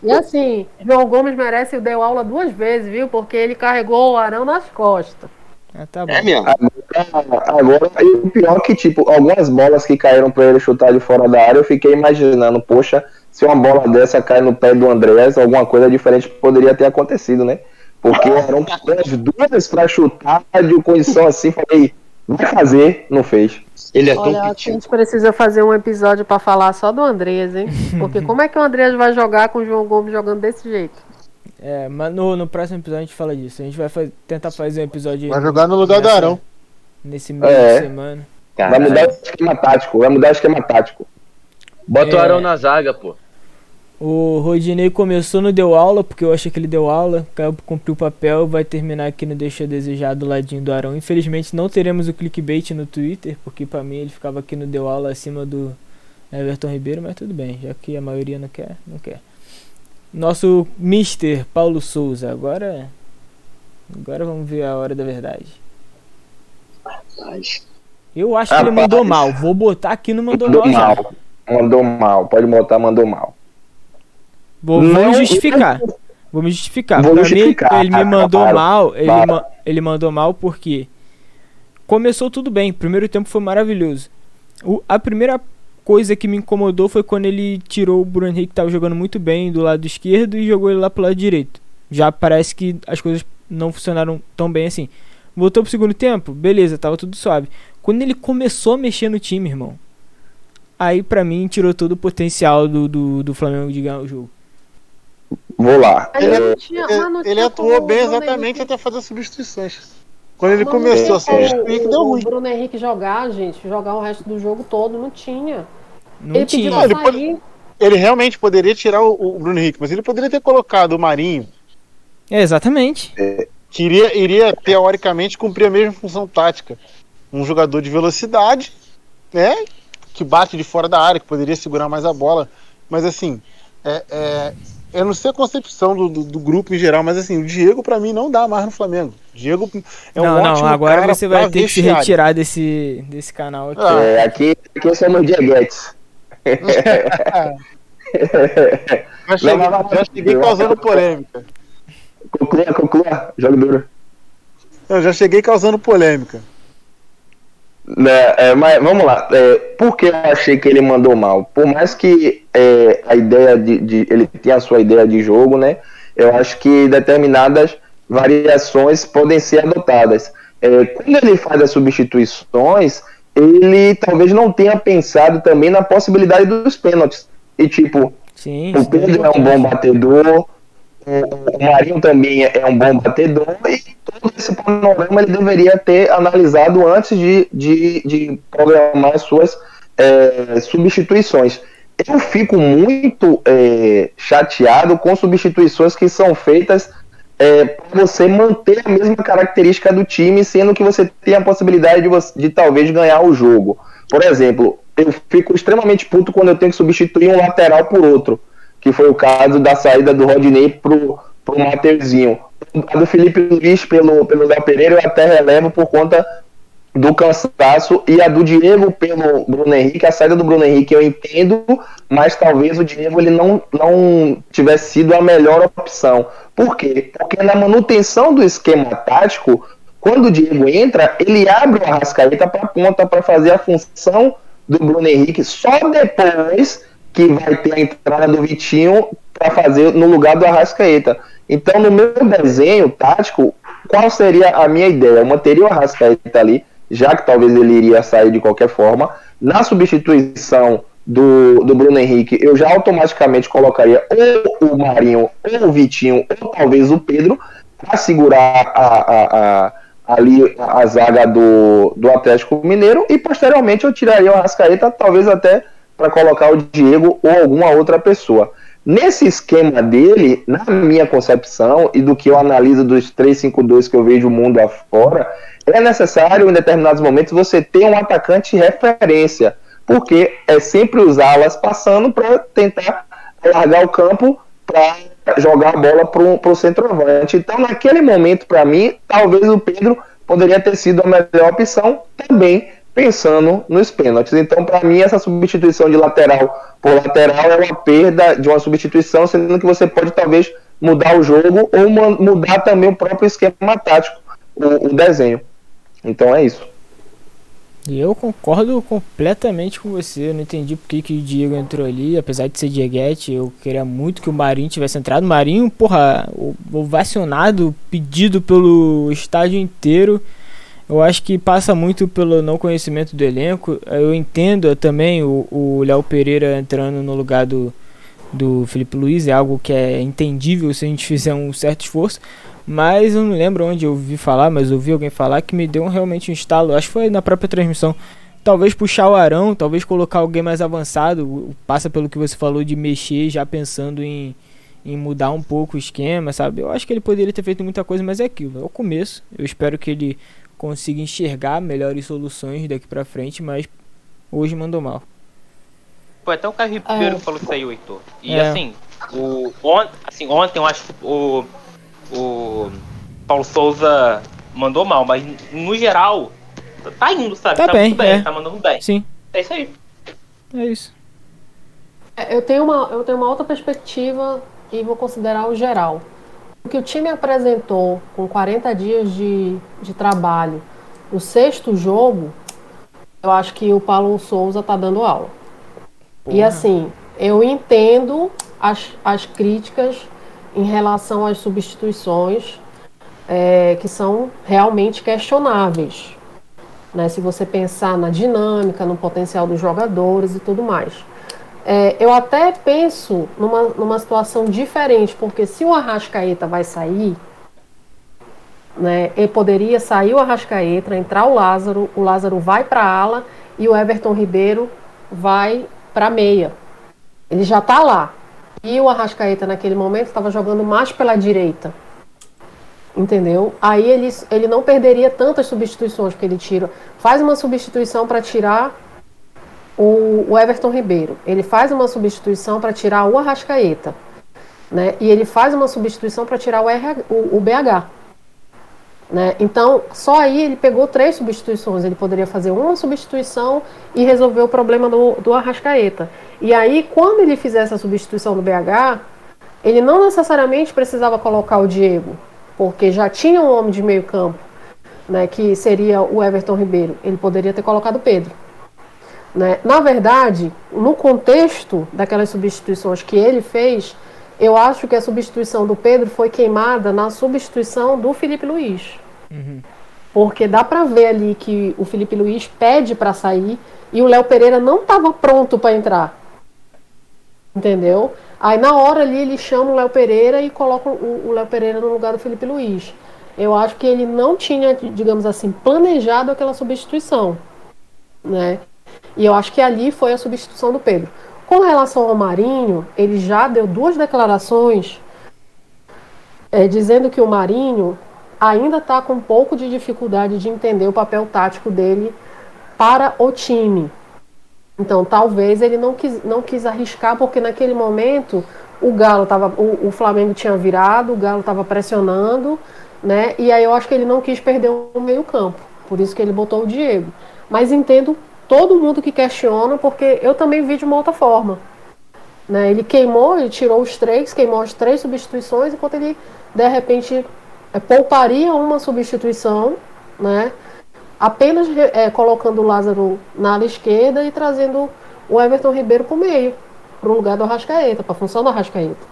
E assim, João Gomes merece deu aula duas vezes, viu? Porque ele carregou o Arão nas costas. Ah, tá bom. É mesmo. Agora, e o pior é que, tipo, algumas bolas que caíram pra ele chutar de fora da área, eu fiquei imaginando, poxa, se uma bola dessa cai no pé do Andrés, alguma coisa diferente poderia ter acontecido, né? Porque eram as duas pra chutar de condição assim, falei, vai fazer, não fez. Ele é Olha, acho que a gente precisa fazer um episódio pra falar só do Andrés, hein? Porque como é que o Andrés vai jogar com o João Gomes jogando desse jeito? É, mas no, no próximo episódio a gente fala disso. A gente vai fa- tentar fazer um episódio. Vai jogar no lugar do Arão. Nesse meio É. de semana. Vai mudar o esquema tático, vai mudar o esquema tático. Bota o É. Arão na zaga, pô. O Rodinei começou no Deu Aula, porque eu achei que ele deu aula, caiu- cumpriu o papel, vai terminar aqui no Deixa Desejar do ladinho do Arão. Infelizmente não teremos o clickbait no Twitter, porque pra mim ele ficava aqui no Deu Aula acima do Everton Ribeiro, mas tudo bem, já que a maioria não quer, não quer. Nosso Mister Paulo Souza, agora. Agora vamos ver a hora da verdade. Eu acho que ele Rapaz. mandou mal, vou botar aqui no mandou, Mandou mal. mal. Mandou mal, pode botar, mandou mal. Vou, Não, vou justificar. Vou me justificar. Vou pra justificar, mim, ele me mandou mal. Ele, ma- ele mandou mal porque começou tudo bem. Primeiro tempo foi maravilhoso. O- a primeira coisa que me incomodou foi quando ele tirou o Bruno Henrique, que tava jogando muito bem do lado esquerdo, e jogou ele lá pro lado direito. Já parece que as coisas não funcionaram tão bem assim. Voltou pro segundo tempo, beleza, tava tudo suave. Quando ele começou a mexer no time, irmão, aí pra mim tirou todo o potencial do, do, do Flamengo de ganhar o jogo. Vou lá. Ele- não Ele, ele atuou bem exatamente até fazer substituições. Quando ele começou a como substituir, que o- deu o ruim. Bruno Henrique jogar, gente, jogar o resto do jogo todo, não tinha. Não ele tinha. Não, ele pra pode- sair. Ele realmente poderia tirar o, o Bruno Henrique, mas ele poderia ter colocado o Marinho, É, exatamente. que iria, iria teoricamente cumprir a mesma função tática. Um jogador de velocidade, né? Que bate de fora da área, que poderia segurar mais a bola. Mas assim, é, é, eu não sei a concepção do, do- do grupo em geral, mas assim, o Diego pra mim não dá mais no Flamengo. Diego é um não, ótimo não, agora cara você vai ter que se retirar desse, desse canal aqui. Ah. É, aqui, aqui somos Dieguetes. Já cheguei, já cheguei causando polêmica. conclua, conclua, jogo duro. Eu já cheguei causando polêmica. Né, é, mas vamos lá. É, por que eu achei que ele mandou mal? Por mais que é, a ideia de, de- ele tenha a sua ideia de jogo, né? Eu acho que determinadas variações podem ser adotadas. É, quando ele faz as substituições, ele talvez não tenha pensado também na possibilidade dos pênaltis. E tipo, Sim, o Pedro é um bom batedor, o, Marinho também é um bom batedor, e todo esse panorama ele deveria ter analisado antes de, de, de programar as suas é, substituições. Eu fico muito é, chateado com substituições que são feitas é, para você manter a mesma característica do time, sendo que você tem a possibilidade de, você- de talvez ganhar o jogo. Por exemplo, eu fico extremamente puto quando eu tenho que substituir um lateral por outro, que foi o caso da saída do Rodinei pro, pro Mateuzinho. A do Felipe Luiz pelo, pelo Léo Pereira eu até relevo por conta do cansaço e a do Diego pelo Bruno Henrique, a saída do Bruno Henrique eu entendo, mas talvez o Diego ele não, não tivesse sido a melhor opção. Por quê? Porque na manutenção do esquema tático, quando o Diego entra, ele abre o Arrascaeta para ponta para fazer a função do Bruno Henrique só depois que vai ter a entrada do Vitinho para fazer no lugar do Arrascaeta. Então, no meu desenho tático, qual seria a minha ideia? Eu manteria o Arrascaeta ali, já que talvez ele iria sair de qualquer forma. Na substituição do, do Bruno Henrique, eu já automaticamente colocaria ou o Marinho, ou o Vitinho, ou talvez o Pedro, para segurar a, a, a- ali a zaga do, do Atlético Mineiro e posteriormente eu tiraria o Arrascaeta, talvez até para colocar o Diego ou alguma outra pessoa. Nesse esquema dele, na minha concepção e do que eu analiso dos 3-5-2 que eu vejo o mundo afora, é necessário em determinados momentos você ter um atacante referência, porque é sempre os alas passando para tentar largar o campo para jogar a bola para o centroavante. Então, naquele momento, para mim, talvez o Pedro poderia ter sido a melhor opção também pensando nos pênaltis. Então, para mim, essa substituição de lateral por lateral é uma perda de uma substituição, sendo que você pode talvez mudar o jogo ou mudar também o próprio esquema tático, o, o desenho. Então é isso. E eu concordo completamente com você. Eu não entendi por que, que o Diego entrou ali. Apesar de ser Dieguete, eu queria muito que o Marinho tivesse entrado. O Marinho, porra, ovacionado, pedido pelo estádio inteiro. Eu acho que passa muito pelo não conhecimento do elenco. Eu entendo também o Léo Pereira entrando no lugar do, do Felipe Luiz. É algo que é entendível se a gente fizer um certo esforço. Mas eu não lembro onde eu ouvi falar, mas ouvi alguém falar que me deu realmente um estalo. Acho que foi na própria transmissão. Talvez puxar o Arão, talvez colocar alguém mais avançado. Passa pelo que você falou de mexer, já pensando em, em mudar um pouco o esquema, sabe? Eu acho que ele poderia ter feito muita coisa, mas é aquilo. É o começo. Eu espero que ele consiga enxergar melhores soluções daqui pra frente, mas hoje mandou mal. Foi até o Caio Ribeiro é. falou que saiu, Heitor. E é. assim, o, on, assim, ontem eu acho que o o Paulo Souza mandou mal, mas no geral, tá indo, sabe? Tá, tá bem, bem é. tá mandando bem. Sim. É isso aí. É isso. É, eu tenho uma, eu tenho uma outra perspectiva e vou considerar o geral. O que o time apresentou com 40 dias de, de trabalho, o sexto jogo, eu acho que o Paulo Souza tá dando aula. Porra. E assim, eu entendo as, as críticas em relação às substituições é, que são realmente questionáveis. Né? Se você pensar na dinâmica, no potencial dos jogadores e tudo mais. É, eu até penso numa, numa situação diferente, porque se o Arrascaeta vai sair, né, ele poderia sair o Arrascaeta, entrar o Lázaro, o Lázaro vai para ala e o Everton Ribeiro vai para meia. Ele já está lá. E o Arrascaeta, naquele momento, estava jogando mais pela direita. Entendeu? Aí ele, ele não perderia tantas substituições, porque ele tira. Faz uma substituição para tirar o, o, Everton Ribeiro. Ele faz uma substituição para tirar o Arrascaeta. Né? E ele faz uma substituição para tirar o, RH, o, o BH. Né? Então, só aí ele pegou três substituições. Ele poderia fazer uma substituição e resolver o problema do, do Arrascaeta. E aí, quando ele fizesse a substituição do BH, ele não necessariamente precisava colocar o Diego, porque já tinha um homem de meio campo, né, que seria o Everton Ribeiro. Ele poderia ter colocado o Pedro. Né? Na verdade, no contexto daquelas substituições que ele fez, eu acho que a substituição do Pedro foi queimada na substituição do Felipe Luiz. Uhum. Porque dá para ver ali que o Felipe Luiz pede para sair e o Léo Pereira não estava pronto para entrar. Entendeu? Aí na hora ali ele chama o Léo Pereira e coloca o Léo Pereira no lugar do Felipe Luiz. Eu acho que ele não tinha, digamos assim, planejado aquela substituição. Né? E eu acho que ali foi a substituição do Pedro. Com relação ao Marinho, ele já deu duas declarações é, dizendo que o Marinho ainda está com um pouco de dificuldade de entender o papel tático dele para o time. Então, talvez ele não quis, não quis arriscar, porque naquele momento o Galo tava, o, o Flamengo tinha virado, o Galo estava pressionando, né? E aí eu acho que ele não quis perder o meio-campo. Por isso que ele botou o Diego. Mas entendo todo mundo que questiona, porque eu também vi de uma outra forma. Né? Ele queimou, ele tirou os três, queimou as três substituições, enquanto ele, de repente, é, pouparia uma substituição, né? apenas é, colocando o Lázaro na ala esquerda e trazendo o Everton Ribeiro para o meio, para o lugar do Arrascaeta, para a função do Arrascaeta.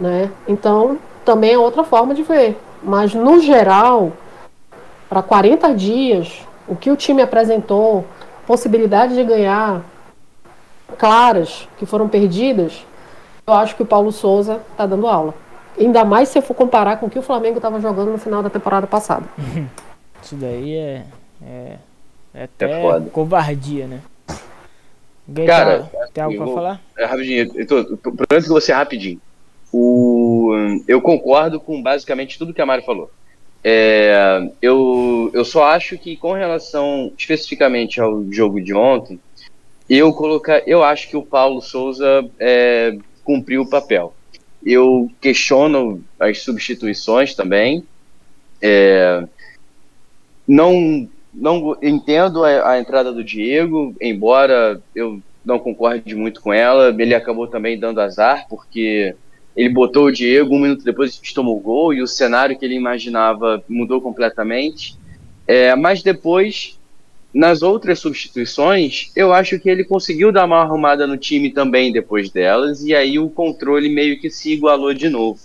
Né? Então, também é outra forma de ver. Mas, no geral, para 40 dias, o que o time apresentou, possibilidade de ganhar claras que foram perdidas, eu acho que o Paulo Souza está dando aula. Ainda mais se eu for comparar com o que o Flamengo estava jogando no final da temporada passada. Isso daí é, é, é até é covardia, né? Alguém Cara, tá, tem algo para falar? É rapidinho, eu tô, tô, prometo que você é rapidinho. O, eu concordo com basicamente tudo que a Mari falou. É, eu, eu só acho que com relação especificamente ao jogo de ontem, eu colocar, eu acho que o Paulo Souza é, cumpriu o papel. Eu questiono as substituições também. É, não, não entendo a, a entrada do Diego, embora eu não concorde muito com ela. Ele acabou também dando azar, porque ele botou o Diego, um minuto depois a gente tomou o gol e o cenário que ele imaginava mudou completamente. É, mas depois, nas outras substituições, eu acho que ele conseguiu dar uma arrumada no time também depois delas, e aí o controle meio que se igualou de novo.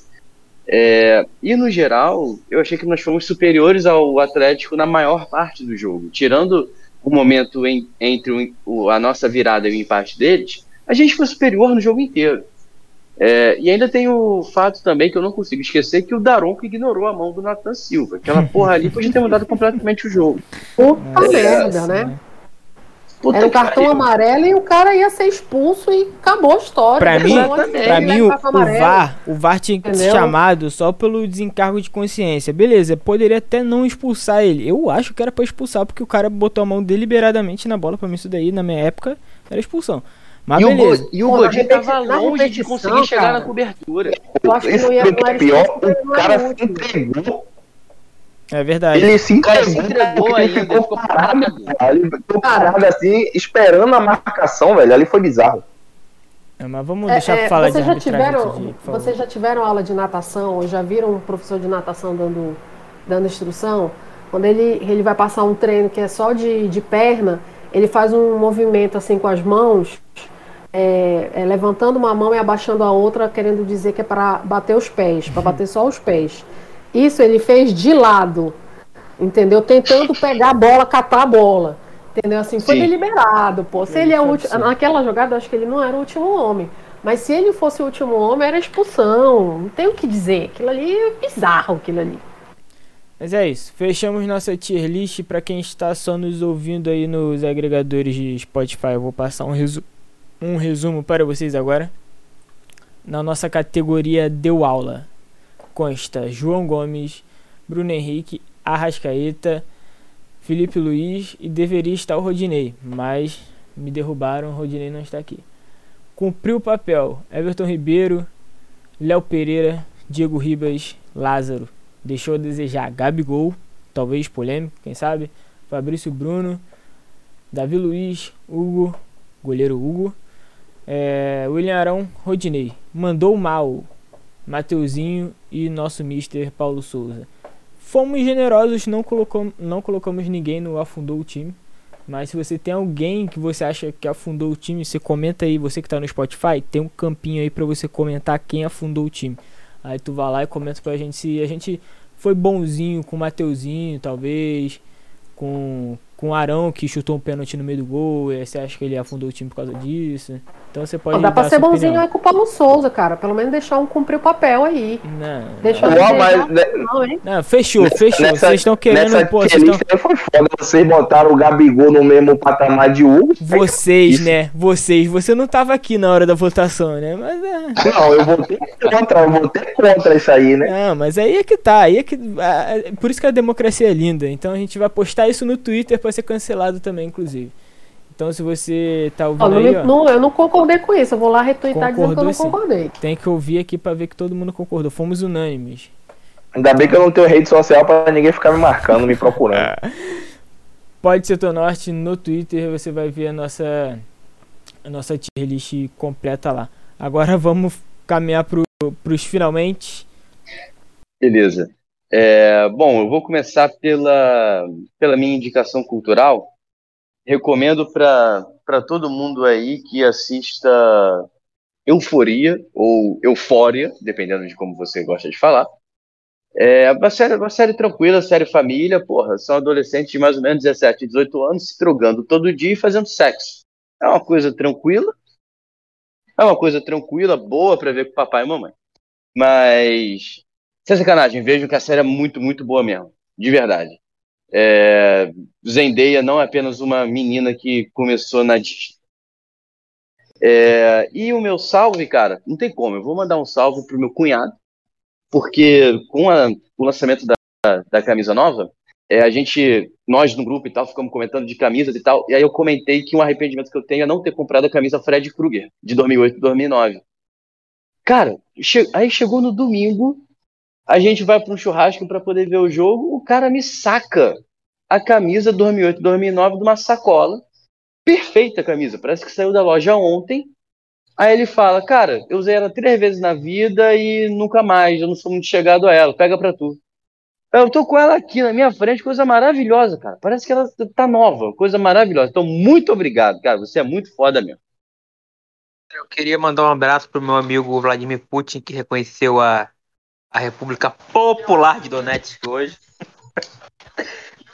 É, e no geral, eu achei que nós fomos superiores ao Atlético na maior parte do jogo. Tirando o momento em, entre o, a nossa virada e o empate deles, a gente foi superior no jogo inteiro. É, e ainda tem o fato também que eu não consigo esquecer que o Daronco ignorou a mão do Nathan Silva. Aquela porra ali podia ter mudado completamente o jogo. Puta merda, né? Puta Era o cartão amarelo e o cara ia ser expulso e acabou a história. Pra mim, pra Ele mim o, o. VAR, o VAR tinha que ser chamado só pelo desencargo de consciência. Beleza, poderia até não expulsar ele. Eu acho que era pra expulsar porque o cara botou a mão deliberadamente na bola. Pra mim isso daí, na minha época, era expulsão. Mas E o, beleza. Go- e o Godinho tava longe de conseguir chegar cara. na cobertura. Eu acho que Isso não ia é era pior, ele o era cara se entregou. É verdade. Ele se O cara se entregou, entregou ele ainda, ficou ficou parado, cara. Ele ficou parado assim, esperando a marcação, velho. Ali foi bizarro. É, mas vamos É, deixar é, pra falar de vocês já arbitragem tiveram, favor. vocês já tiveram aula de natação ou já viram um professor de natação dando, dando instrução? Quando ele, ele vai passar um treino que é só de, de perna, ele faz um movimento assim com as mãos, é, é, levantando uma mão e abaixando a outra, querendo dizer que é para bater os pés, para bater só os pés. Isso ele fez de lado, entendeu? Tentando pegar a bola, catar a bola. Entendeu? Assim, foi Sim. deliberado, pô. Se Ele é o foi último. absurdo. Naquela jogada, acho que ele não era o último homem. Mas se ele fosse o último homem, era expulsão. Não tem o que dizer. Aquilo ali é bizarro, aquilo ali. Mas é isso. Fechamos nossa tier list. Pra quem está só nos ouvindo aí nos agregadores de Spotify, eu vou passar um, resu um resumo para vocês agora. Na nossa categoria Deu Aula, consta João Gomes, Bruno Henrique, Arrascaeta, Felipe Luiz e deveria estar o Rodinei, mas me derrubaram, o Rodinei não está aqui. Cumpriu o papel Everton Ribeiro, Léo Pereira, Diego Ribas, Lázaro. Deixou a desejar Gabigol, talvez polêmico, quem sabe? Fabrício Bruno, Davi Luiz, Hugo, goleiro Hugo, é, William Arão, Rodinei. Mandou mal, Mateuzinho e nosso mister Paulo Souza. Fomos generosos, não, colocamos, não colocamos ninguém no afundou o time. Mas se você tem alguém que você acha que afundou o time, você comenta aí, você que tá no Spotify, tem um campinho aí pra você comentar quem afundou o time. Aí tu vai lá e comenta pra gente se a gente foi bonzinho com o Mateuzinho, talvez, com, com o Arão que chutou um pênalti no meio do gol, e você acha que ele afundou o time por causa disso. Então você pode Dá pra ser bonzinho opinião. aí com o Paulo Souza, cara. Pelo menos deixar um cumprir o papel aí. Não, Deixa não. dizer, mas, não, né, não, hein? Não, fechou, fechou. Nessa- Vocês estão querendo, Nessa pô, vocês aí foi foda. Vocês botaram o Gabigol no mesmo patamar de Hugo. Vocês, Isso. né? Vocês. Você não tava aqui na hora da votação, né? Mas é. Não, eu votei contra, eu votei contra isso aí, né? Não, mas aí é que tá. Aí é que. é Por isso que a democracia é linda. Então a gente vai postar isso no Twitter pra ser cancelado também, inclusive. Então se você tá Ó, ouvindo não aí, me- ó, não- eu não concordei com isso. Eu vou lá retweetar dizendo que eu não sim. concordei. tem que ouvir aqui pra ver que todo mundo concordou. Fomos unânimes. Ainda bem que eu não tenho rede social pra ninguém ficar me marcando, me procurando. Pode ser teu norte no Twitter, você vai ver a nossa a nossa tier list completa lá. Agora vamos caminhar pro, pros finalmente. Beleza. É, bom, eu vou começar pela, pela minha indicação cultural. Recomendo para todo mundo aí que assista Euforia ou Eufória, dependendo de como você gosta de falar. É uma série, uma série tranquila, série família, porra. São adolescentes de mais ou menos 17, 18 anos se drogando todo dia e fazendo sexo. É uma coisa tranquila. É uma coisa tranquila, boa para ver com papai e mamãe. Mas sem sacanagem, vejo que a série é muito, muito boa mesmo. De verdade. É, Zendaya não é apenas uma menina que começou na Disney. É, e o meu salve, cara, não tem como. Eu vou mandar um salve pro meu cunhado, porque com a- o lançamento da, da camisa nova, é, a gente, nós no grupo e tal, ficamos comentando de camisas e tal, e aí eu comentei que um arrependimento que eu tenho é não ter comprado a camisa Fred Krueger, de 2008 e 2009. Cara, che aí chegou no domingo, a gente vai para um churrasco para poder ver o jogo, o cara me saca a camisa 2008, 2009 de uma sacola. Perfeita camisa, parece que saiu da loja ontem. Aí ele fala, cara, eu usei ela três vezes na vida e nunca mais, eu não sou muito chegado a ela, pega pra tu. Eu tô com ela aqui na minha frente, coisa maravilhosa, cara. Parece que ela tá nova, coisa maravilhosa. Então, muito obrigado, cara. Você é muito foda mesmo. Eu queria mandar um abraço pro meu amigo Vladimir Putin, que reconheceu a, a República Popular de Donetsk hoje.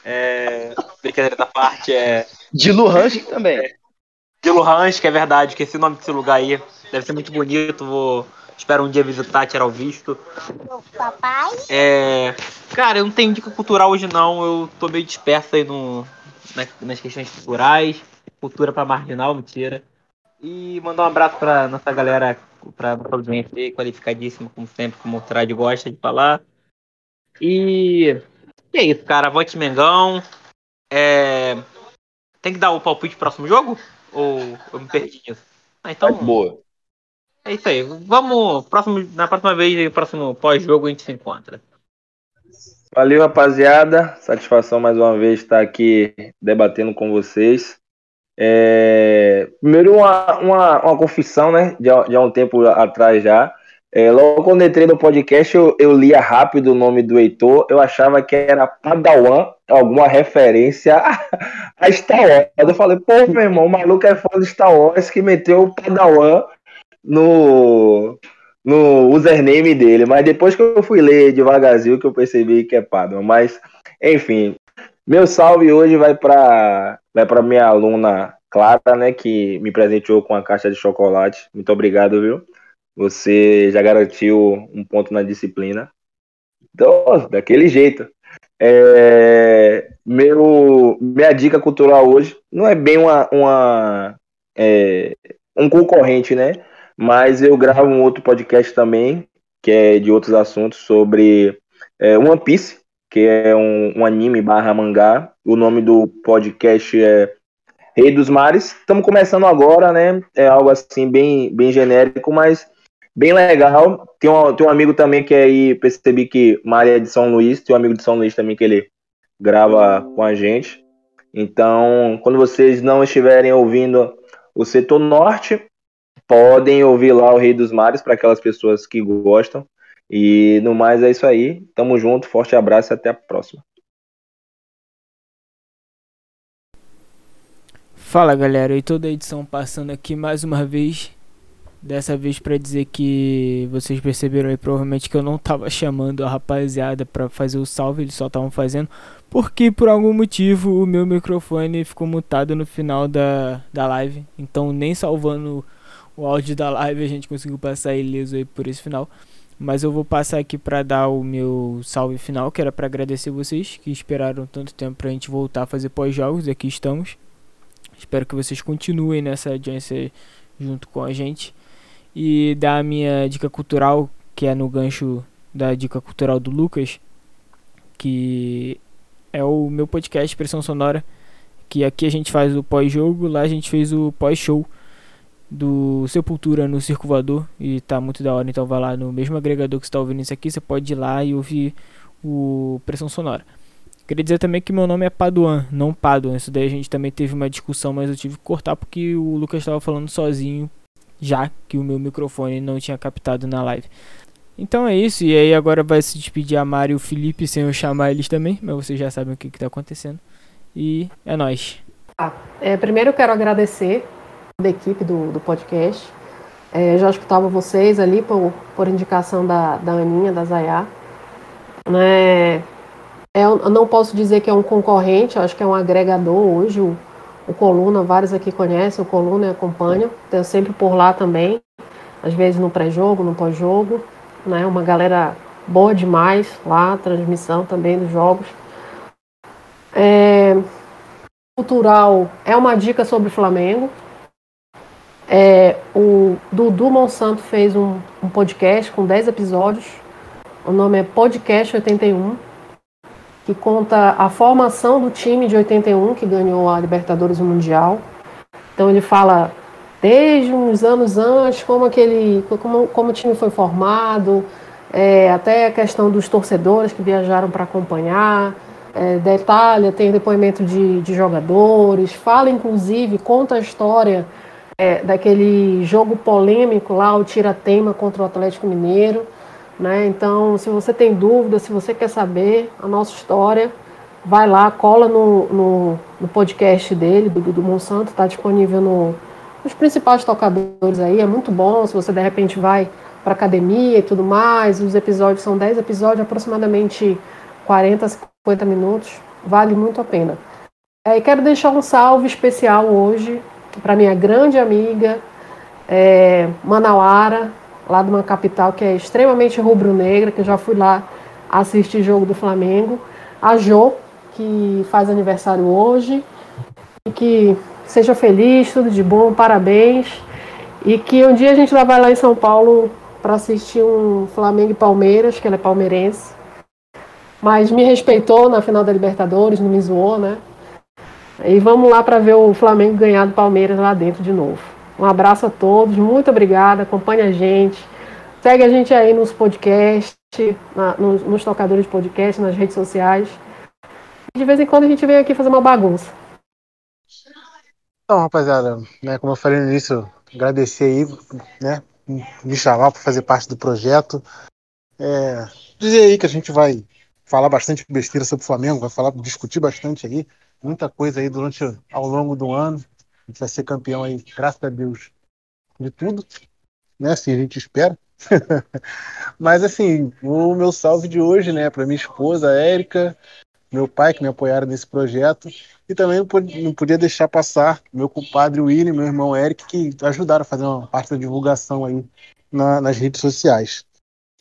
é, brincadeira da parte, é. De Luhansk também. É, de Luhansk, é verdade, que esse nome desse lugar aí deve ser muito bonito. Vou Espero um dia visitar, tirar o visto. Papai? É. Cara, eu não tenho dica cultural hoje não. Eu tô meio disperso aí no, nas questões culturais. Cultura pra marginal, mentira. E mandar um abraço pra nossa galera, pra nossa audiência qualificadíssima, como sempre, como o Trad gosta de falar. E. E é isso, cara. Vote Mengão. É. Tem que dar o palpite pro próximo jogo? Ou eu me perdi nisso? Ah, então. boa. É isso aí. Vamos. Próximo, na próxima vez, no próximo pós-jogo, a gente se encontra. Valeu, rapaziada. Satisfação mais uma vez estar aqui debatendo com vocês. É... Primeiro, uma, uma, uma confissão, né? De, de há um tempo atrás já. É, logo quando entrei no podcast, eu, eu lia rápido o nome do Heitor. Eu achava que era Padawan, alguma referência a Star Wars. Eu falei, pô, meu irmão, o maluco é fã de Star Wars que meteu o Padawan no, no username dele, mas depois que eu fui ler devagarzinho que eu percebi que é Padma. Mas, enfim, meu salve hoje vai para vai para minha aluna Clara, né, que me presenteou com a caixa de chocolate. Muito obrigado, viu? Você já garantiu um ponto na disciplina. Então, daquele jeito. É, meu, minha dica cultural hoje não é bem uma, uma é, um concorrente, né? Mas eu gravo um outro podcast também, que é de outros assuntos, sobre é, One Piece, que é um, um anime barra mangá. O nome do podcast é Rei dos Mares. Estamos começando agora, né? É algo assim bem, bem genérico, mas bem legal. Tem um, tem um amigo também que aí percebi que Maria é de São Luís, tem um amigo de São Luís também que ele grava com a gente. Então, quando vocês não estiverem ouvindo o setor norte, podem ouvir lá o Rei dos Mares para aquelas pessoas que gostam. E no mais é isso aí. Tamo junto, forte abraço e até a próxima. Fala galera, e toda a edição passando aqui mais uma vez. Dessa vez para dizer que vocês perceberam aí provavelmente que eu não tava chamando a rapaziada para fazer o salve, eles só estavam fazendo porque por algum motivo o meu microfone ficou mutado no final da, da live, então nem salvando o áudio da live a gente conseguiu passar ileso aí por esse final. Mas eu vou passar aqui para dar o meu salve final, que era para agradecer vocês que esperaram tanto tempo pra gente voltar a fazer pós-jogos. Aqui estamos. Espero que vocês continuem nessa audiência junto com a gente. E dar a minha dica cultural, que é no gancho da dica cultural do Lucas, que é o meu podcast Expressão Sonora, que aqui a gente faz o pós-jogo, lá a gente fez o pós-show do Sepultura no Circo Voador e tá muito da hora, então vai lá no mesmo agregador que está ouvindo isso aqui, você pode ir lá e ouvir o Pressão Sonora. Queria dizer também que meu nome é Paduan, não Paduan. Isso daí a gente também teve uma discussão, mas eu tive que cortar porque o Lucas estava falando sozinho, já que o meu microfone não tinha captado na live. Então é isso, e aí agora vai se despedir a Mari e o Felipe sem eu chamar eles também, mas vocês já sabem o que está acontecendo. E é nóis. Ah, é, primeiro eu quero agradecer da equipe do, do podcast. É, já escutava vocês ali por, por indicação da, da Aninha, da Zayá. Né? É, eu não posso dizer que é um concorrente, acho que é um agregador hoje. O, o Coluna, vários aqui conhecem, o Coluna acompanham, estou sempre por lá também, às vezes no pré-jogo, no pós-jogo. Né? Uma galera boa demais lá, transmissão também dos jogos. É, cultural é uma dica sobre Flamengo, é, o Dudu Monsanto fez um, um podcast com 10 episódios. O nome é Podcast 81, que conta a formação do time de 81 que ganhou a Libertadores Mundial. Então ele fala desde uns anos antes, como aquele, como, como o time foi formado, é, até a questão dos torcedores que viajaram para acompanhar. É, da Itália tem depoimento de, de jogadores, fala inclusive, conta a história é, daquele jogo polêmico lá, o tira-tema contra o Atlético Mineiro. Né? Então, se você tem dúvida, se você quer saber a nossa história, vai lá, cola no, no, no podcast dele, do, do Monsanto, está disponível no, nos principais tocadores aí, é muito bom, se você de repente vai para academia e tudo mais, os episódios são 10 episódios, aproximadamente 40, 50 minutos, vale muito a pena. É, e quero deixar um salve especial hoje para minha grande amiga é, Manauara, lá de uma capital que é extremamente rubro-negra, que eu já fui lá assistir jogo do Flamengo, a Jo, que faz aniversário hoje, e que seja feliz, tudo de bom, parabéns, e que um dia a gente vai lá em São Paulo para assistir um Flamengo e Palmeiras, que ela é palmeirense, mas me respeitou na final da Libertadores, não me zoou, né? E vamos lá para ver o Flamengo ganhar do Palmeiras lá dentro de novo. Um abraço a todos, muito obrigada, acompanhe a gente. Segue a gente aí nos podcasts, na, nos, nos, tocadores de podcast, nas redes sociais. De vez em quando a gente vem aqui fazer uma bagunça. Então, rapaziada, né, como eu falei no início, agradecer aí, né, me chamar para fazer parte do projeto. É, dizer aí que a gente vai falar bastante besteira sobre o Flamengo, vai falar, discutir bastante aí, muita coisa aí durante ao longo do ano. A gente vai ser campeão aí, graças a Deus, de tudo, né? Assim a gente espera. Mas assim, o meu salve de hoje, né, para minha esposa, Érica, meu pai que me apoiaram nesse projeto e também não podia deixar passar meu compadre William, meu irmão Eric, que ajudaram a fazer uma parte da divulgação aí na, nas redes sociais.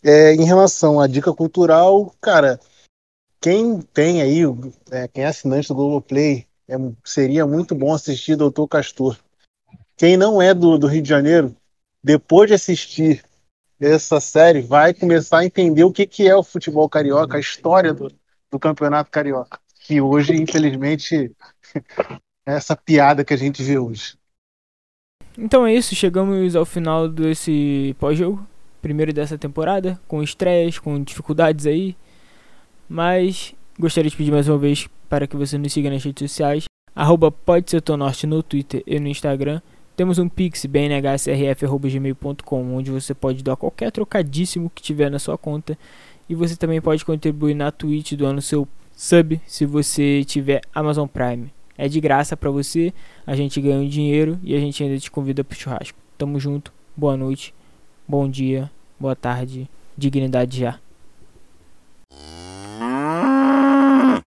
É, em relação à dica cultural, cara, quem tem aí, é, quem é assinante do Globoplay, é, seria muito bom assistir Doutor Castor. Quem não é do, do Rio de Janeiro, depois de assistir essa série, vai começar a entender o que, que é o futebol carioca, a história do, do campeonato carioca. Que hoje, infelizmente, é essa piada que a gente vê hoje. Então é isso, chegamos ao final desse pós-jogo, primeiro dessa temporada, com estresse, com dificuldades aí. Mas gostaria de pedir mais uma vez para que você nos siga nas redes sociais. Arroba pode ser norte no Twitter e no Instagram. Temos um pix bnhsrf.gmail.com onde você pode doar qualquer trocadíssimo que tiver na sua conta. E você também pode contribuir na Twitch doando seu sub se você tiver Amazon Prime. É de graça para você, a gente ganha um dinheiro e a gente ainda te convida pro churrasco. Tamo junto, boa noite, bom dia, boa tarde, dignidade já.